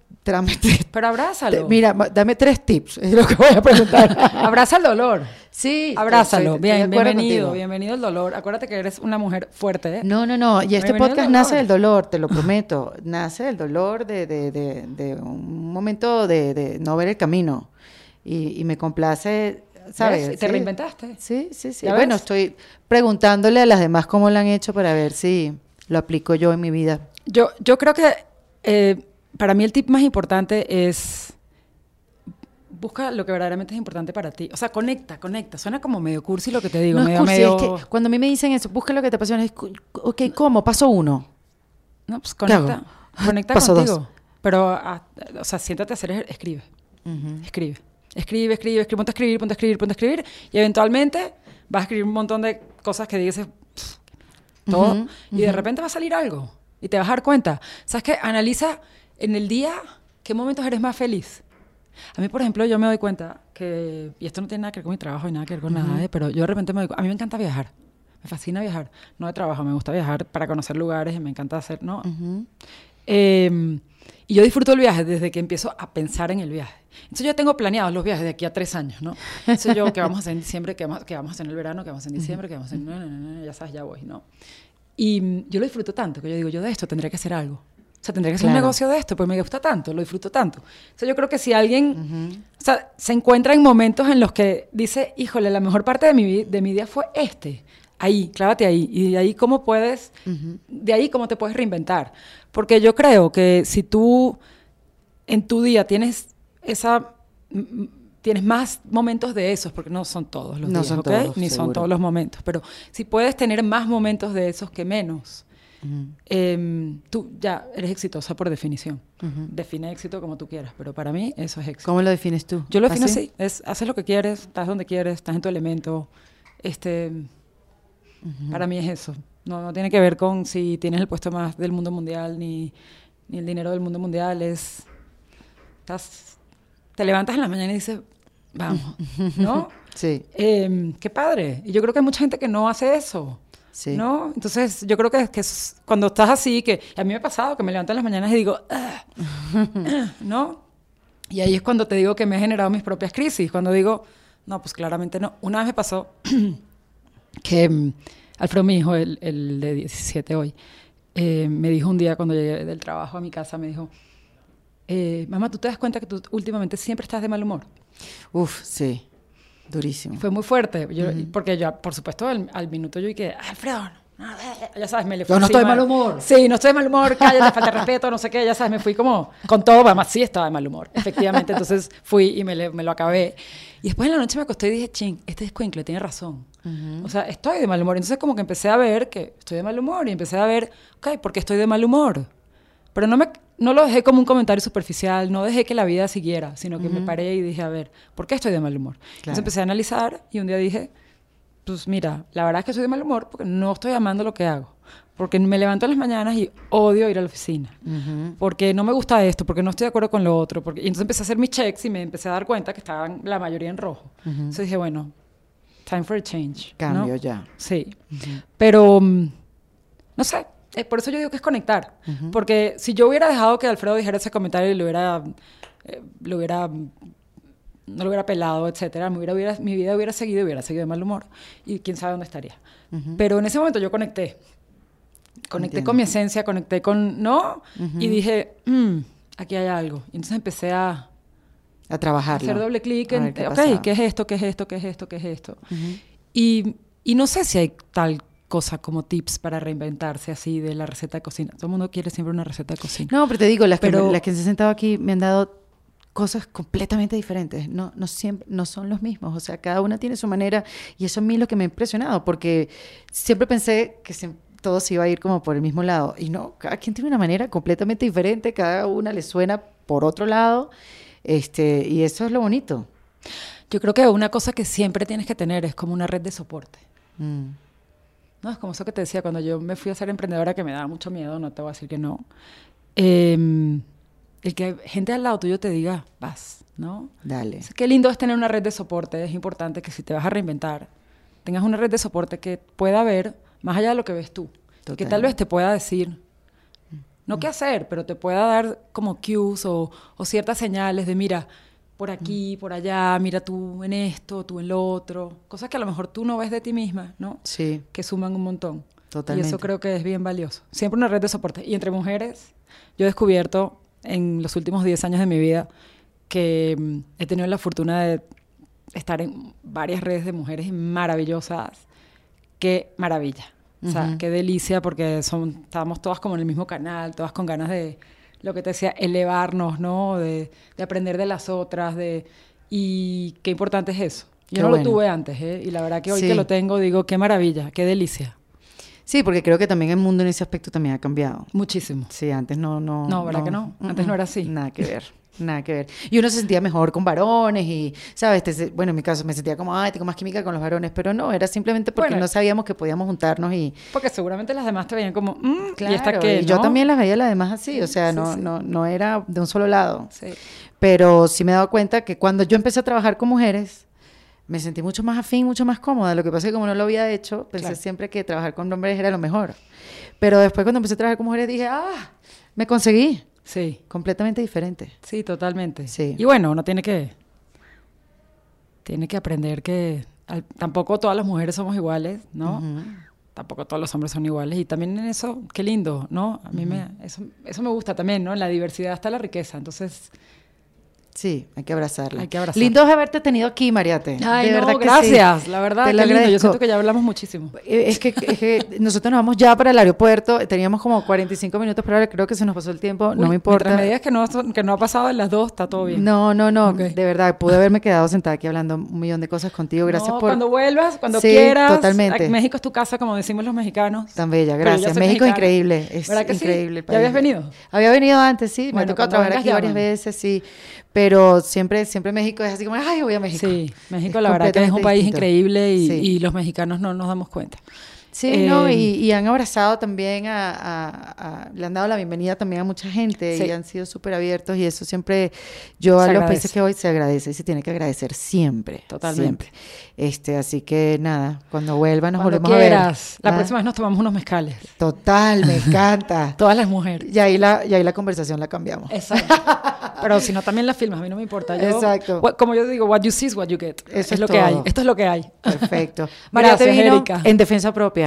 Pero abrázalo. te- mira, dame tres tips, es lo que voy a preguntar. Abraza el dolor. sí, Abrázalo. estoy- Bien, bienvenido. contigo. Bienvenido al dolor. Acuérdate que eres una mujer fuerte. ¿eh? No, no, no. Y este Bienvenido podcast nace del dolor, te lo prometo. Nace del dolor de, de, de, de un momento de, de no ver el camino. Y, y me complace, ¿sabes? Te Sí. reinventaste. Sí, sí, sí. ¿Ya Bueno, ves? estoy preguntándole a las demás cómo lo han hecho para ver si lo aplico yo en mi vida. Yo, yo creo que eh, para mí el tip más importante es busca lo que verdaderamente es importante para ti. O sea, conecta, conecta. Suena como medio cursi lo que te digo. no es medio, cursi, medio... es que cuando a mí me dicen eso, busca lo que te apasiona, es, ok, ¿cómo? Paso uno. No, pues conecta. Conecta Paso dos. contigo. Pero, ah, o sea, siéntate a hacer, es- escribe. Escribe. Escribe, escribe, escribe, ponte a escribir, ponte a escribir, ponte a escribir. Y eventualmente vas a escribir un montón de cosas que dices pff, todo. Y de repente va a salir algo. Y te vas a dar cuenta. ¿Sabes qué? Analiza en el día qué momentos eres más feliz. A mí, por ejemplo, yo me doy cuenta que, y esto no tiene nada que ver con mi trabajo y nada que ver con nada, ¿eh? pero yo de repente me doy cu- a mí me encanta viajar. Me fascina viajar. No de trabajo, me gusta viajar para conocer lugares y me encanta hacer, ¿no? Eh, y yo disfruto el viaje desde que empiezo a pensar en el viaje. Entonces yo tengo planeados los viajes de aquí a tres años, ¿no? Entonces yo, ¿qué vamos a hacer en diciembre? ¿Qué vamos, qué vamos a hacer en el verano? ¿Qué vamos a hacer en diciembre? ¿Qué vamos a hacer? No, no, no, no, ya sabes, ya voy, ¿no? Y mm, yo lo disfruto tanto que yo digo, yo de esto tendría que hacer algo. O sea, tendría que un Claro. negocio de esto, pues me gusta tanto, lo disfruto tanto. O sea, yo creo que si alguien o sea, se encuentra en momentos en los que dice, híjole, la mejor parte de mi, de mi día fue este, ahí, clávate ahí. Y de ahí cómo puedes, de ahí cómo te puedes reinventar. Porque yo creo que si tú en tu día tienes esa tienes más momentos de esos porque no son todos los No días son ¿ok? todos, ni son seguro. todos los momentos pero si puedes tener más momentos de esos que menos em, tú ya eres exitosa por definición. Define éxito como tú quieras pero para mí eso es éxito. ¿Cómo lo defines tú? yo lo defino ¿Así? así es haces lo que quieres estás donde quieres estás en tu elemento este para mí es eso. No, no tiene que ver con si tienes el puesto más del mundo mundial ni, ni el dinero del mundo mundial es estás te levantas en la mañana y dices vamos no Sí, Em, qué padre. Y yo creo que hay mucha gente que no hace eso sí. ¿No? Entonces, yo creo que, que cuando estás así, que a mí me ha pasado que me levanto en las mañanas y digo, ¿no? Y ahí es cuando te digo que me he generado mis propias crisis, cuando digo, no, pues claramente no. Una vez me pasó que mm, Alfredo, mi hijo, el, el de 17 hoy, eh, me dijo un día cuando llegué del trabajo a mi casa, me dijo, eh, mamá, ¿tú te das cuenta que tú últimamente siempre estás de mal humor? Uf, sí. Durísimo. Fue muy fuerte, yo- porque yo, por supuesto, al, al minuto yo dije, Alfredo, no, no, eh", ya sabes, me le fui Yo no estoy de mal humor. Sí, no estoy de mal humor, cállate, falta de respeto, no sé qué, ya sabes, me fui como con todo, además sí estaba de mal humor, efectivamente, entonces fui y me, le- me lo acabé. Y después en la noche me acosté y dije, ching, este escuincle tiene razón. O sea, estoy de mal humor. Entonces como que empecé a ver que estoy de mal humor y empecé a ver, ok, ¿por qué estoy de mal humor? Pero no, me, no lo dejé como un comentario superficial, no dejé que la vida siguiera, sino que me paré y dije, a ver, ¿por qué estoy de mal humor? Entonces Claro. empecé a analizar y un día dije, pues mira, la verdad es que estoy de mal humor porque no estoy amando lo que hago. Porque me levanto en las mañanas y odio ir a la oficina. Porque no me gusta esto, porque no estoy de acuerdo con lo otro. Porque... Y entonces empecé a hacer mis checks y me empecé a dar cuenta que estaban la mayoría en rojo. Entonces dije, bueno, time for a change. ¿no? Cambio ya. Sí. Pero, mm, no sé, eh, por eso yo digo que es conectar. Porque si yo hubiera dejado que Alfredo dijera ese comentario y lo hubiera, eh, lo hubiera, no lo hubiera pelado, etcétera, me hubiera, hubiera- mi vida hubiera seguido, hubiera seguido de mal humor y quién sabe dónde estaría. Pero en ese momento yo conecté. conecté Entiendo. con mi esencia, conecté con, ¿no? Y dije, "Mm, aquí hay algo. Y entonces empecé a A trabajarlo. hacer doble clic en, qué ok, pasaba. ¿qué es esto? ¿Qué es esto? ¿Qué es esto? ¿Qué es esto? y, y no sé si hay tal cosa como tips para reinventarse así de la receta de cocina. Todo el mundo quiere siempre una receta de cocina. No, pero te digo, las, que, Pero- me- las que se han sentado aquí me han dado cosas completamente diferentes. No, no, siempre, no son los mismos. O sea, cada una tiene su manera y eso a mí es lo que me ha impresionado porque siempre pensé que se- todo se iba a ir como por el mismo lado. Y no, cada quien tiene una manera completamente diferente, cada una le suena por otro lado. Este, y eso es lo bonito. Yo creo que una cosa que siempre tienes que tener es como una red de soporte. Mm. No, es como eso que te decía, cuando yo me fui a ser emprendedora, que me daba mucho miedo, no te voy a decir que no. eh, el que gente al lado tuyo te diga, vas, ¿no? Dale. Qué lindo es tener una red de soporte. Es importante que si te vas a reinventar, tengas una red de soporte que pueda ver más allá de lo que ves tú. Y que tal Total. vez te pueda decir, no qué hacer, pero te pueda dar como cues o, o ciertas señales de, mira, por aquí, por allá, mira tú en esto, tú en lo otro. Cosas que a lo mejor tú no ves de ti misma, ¿no? Sí, que suman un montón. Y Totalmente. eso creo que es bien valioso. Siempre una red de soporte. Y entre mujeres, yo he descubierto en los últimos 10 años de mi vida que mm, he tenido la fortuna de estar en varias redes de mujeres maravillosas. Qué maravilla. O sea, qué delicia porque son, estábamos todas como en el mismo canal, todas con ganas de, lo que te decía, elevarnos, ¿no? De, de aprender de las otras, de... Y qué importante es eso. Yo Qué no bueno. lo tuve antes, ¿eh? Y la verdad que hoy Sí. que lo tengo, digo, qué maravilla, qué delicia. Sí, porque creo que también el mundo en ese aspecto también ha cambiado. Muchísimo. Sí, antes no, no. No, ¿verdad que no? Antes no era así. Nada que ver, nada que ver. Y uno se sentía mejor con varones y, ¿sabes? Te bueno, en mi caso me sentía como, ay, tengo más química con los varones, pero no, era simplemente porque Bueno. no sabíamos que podíamos juntarnos y. Porque seguramente las demás te veían como, mm, Claro, ¿y esta qué? y yo no? también las veía las demás así, o sea, Sí, no, sí. no, no era de un solo lado. Sí. Pero sí me he dado cuenta que cuando yo empecé a trabajar con mujeres, me sentí mucho más afín, mucho más cómoda. Lo que pasa es que como no lo había hecho, pensé Claro. siempre que trabajar con hombres era lo mejor. Pero después cuando empecé a trabajar con mujeres dije, ah, me conseguí. Sí, Completamente diferente. sí, totalmente. Sí. Y bueno, uno tiene que, tiene que aprender que al- tampoco todas las mujeres somos iguales, ¿no? Tampoco todos los hombres son iguales. Y también en eso, qué lindo, ¿no? A mí me, eso, eso me gusta también, ¿no? En la diversidad está la riqueza. Entonces, Sí, hay que abrazarla. Hay que abrazarla. Lindo es haberte tenido aquí, Mariate. ay, de no, verdad que gracias. sí. La verdad, Te lo lindo. Yo siento que ya hablamos muchísimo. Eh, Es que, es que nosotros nos vamos ya para el aeropuerto, teníamos como 45 minutos, pero ahora creo que se nos pasó el tiempo, no me importa. Me digas que no, que no ha pasado en las dos, está todo bien. No, no, no, de verdad, pude haberme quedado sentada aquí hablando un millón de cosas contigo, gracias No, por Cuando vuelvas, cuando Sí, quieras. totalmente. México es tu casa, como decimos los mexicanos. tan bella, gracias. México es increíble, es ¿Verdad que sí? increíble. ¿Ya habías venido? Había venido antes, sí, me Bueno, cuando trabajar aquí varias veces, sí, pero siempre, siempre México es así como, ay, voy a México. Sí, México Es la verdad que es un país distinto. increíble y, Sí. y los mexicanos no nos damos cuenta. Sí, no, Eh, y, y han abrazado también a, a- a- le han dado la bienvenida también a mucha gente Sí. y han sido súper abiertos y eso siempre, yo Se a los agradece. países que voy se agradece y se tiene que agradecer siempre. Totalmente. Siempre. Este, así que nada, cuando vuelva nos Cuando volvemos a ver. La Ah, próxima vez nos tomamos unos mezcales. Total, me encanta. Todas las mujeres. y ahí la, y ahí la conversación la cambiamos. Exacto. Pero si no, también las filmas, a mí no me importa. Yo- Exacto. What- como yo digo, what you see is what you get. Eso es, es lo que hay. Esto es lo que hay. Perfecto. María Gracias, te vino Erika. en defensa propia.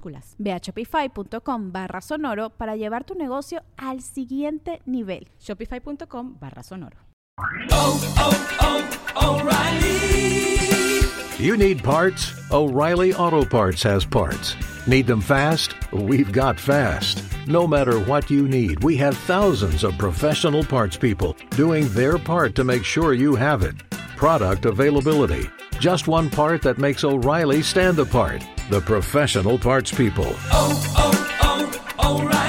Minúsculas. Ve a shopify.com barra sonoro para llevar tu negocio al siguiente nivel. Shopify.com barra sonoro. You need parts? O'Reilly Auto Parts has parts. Need them fast? We've got fast. No matter what you need, we have thousands of professional parts people doing their part to make sure you have it. Product availability. Just one part that makes O'Reilly stand apart. The professional parts people. oh, oh, oh, oh Auto Parts.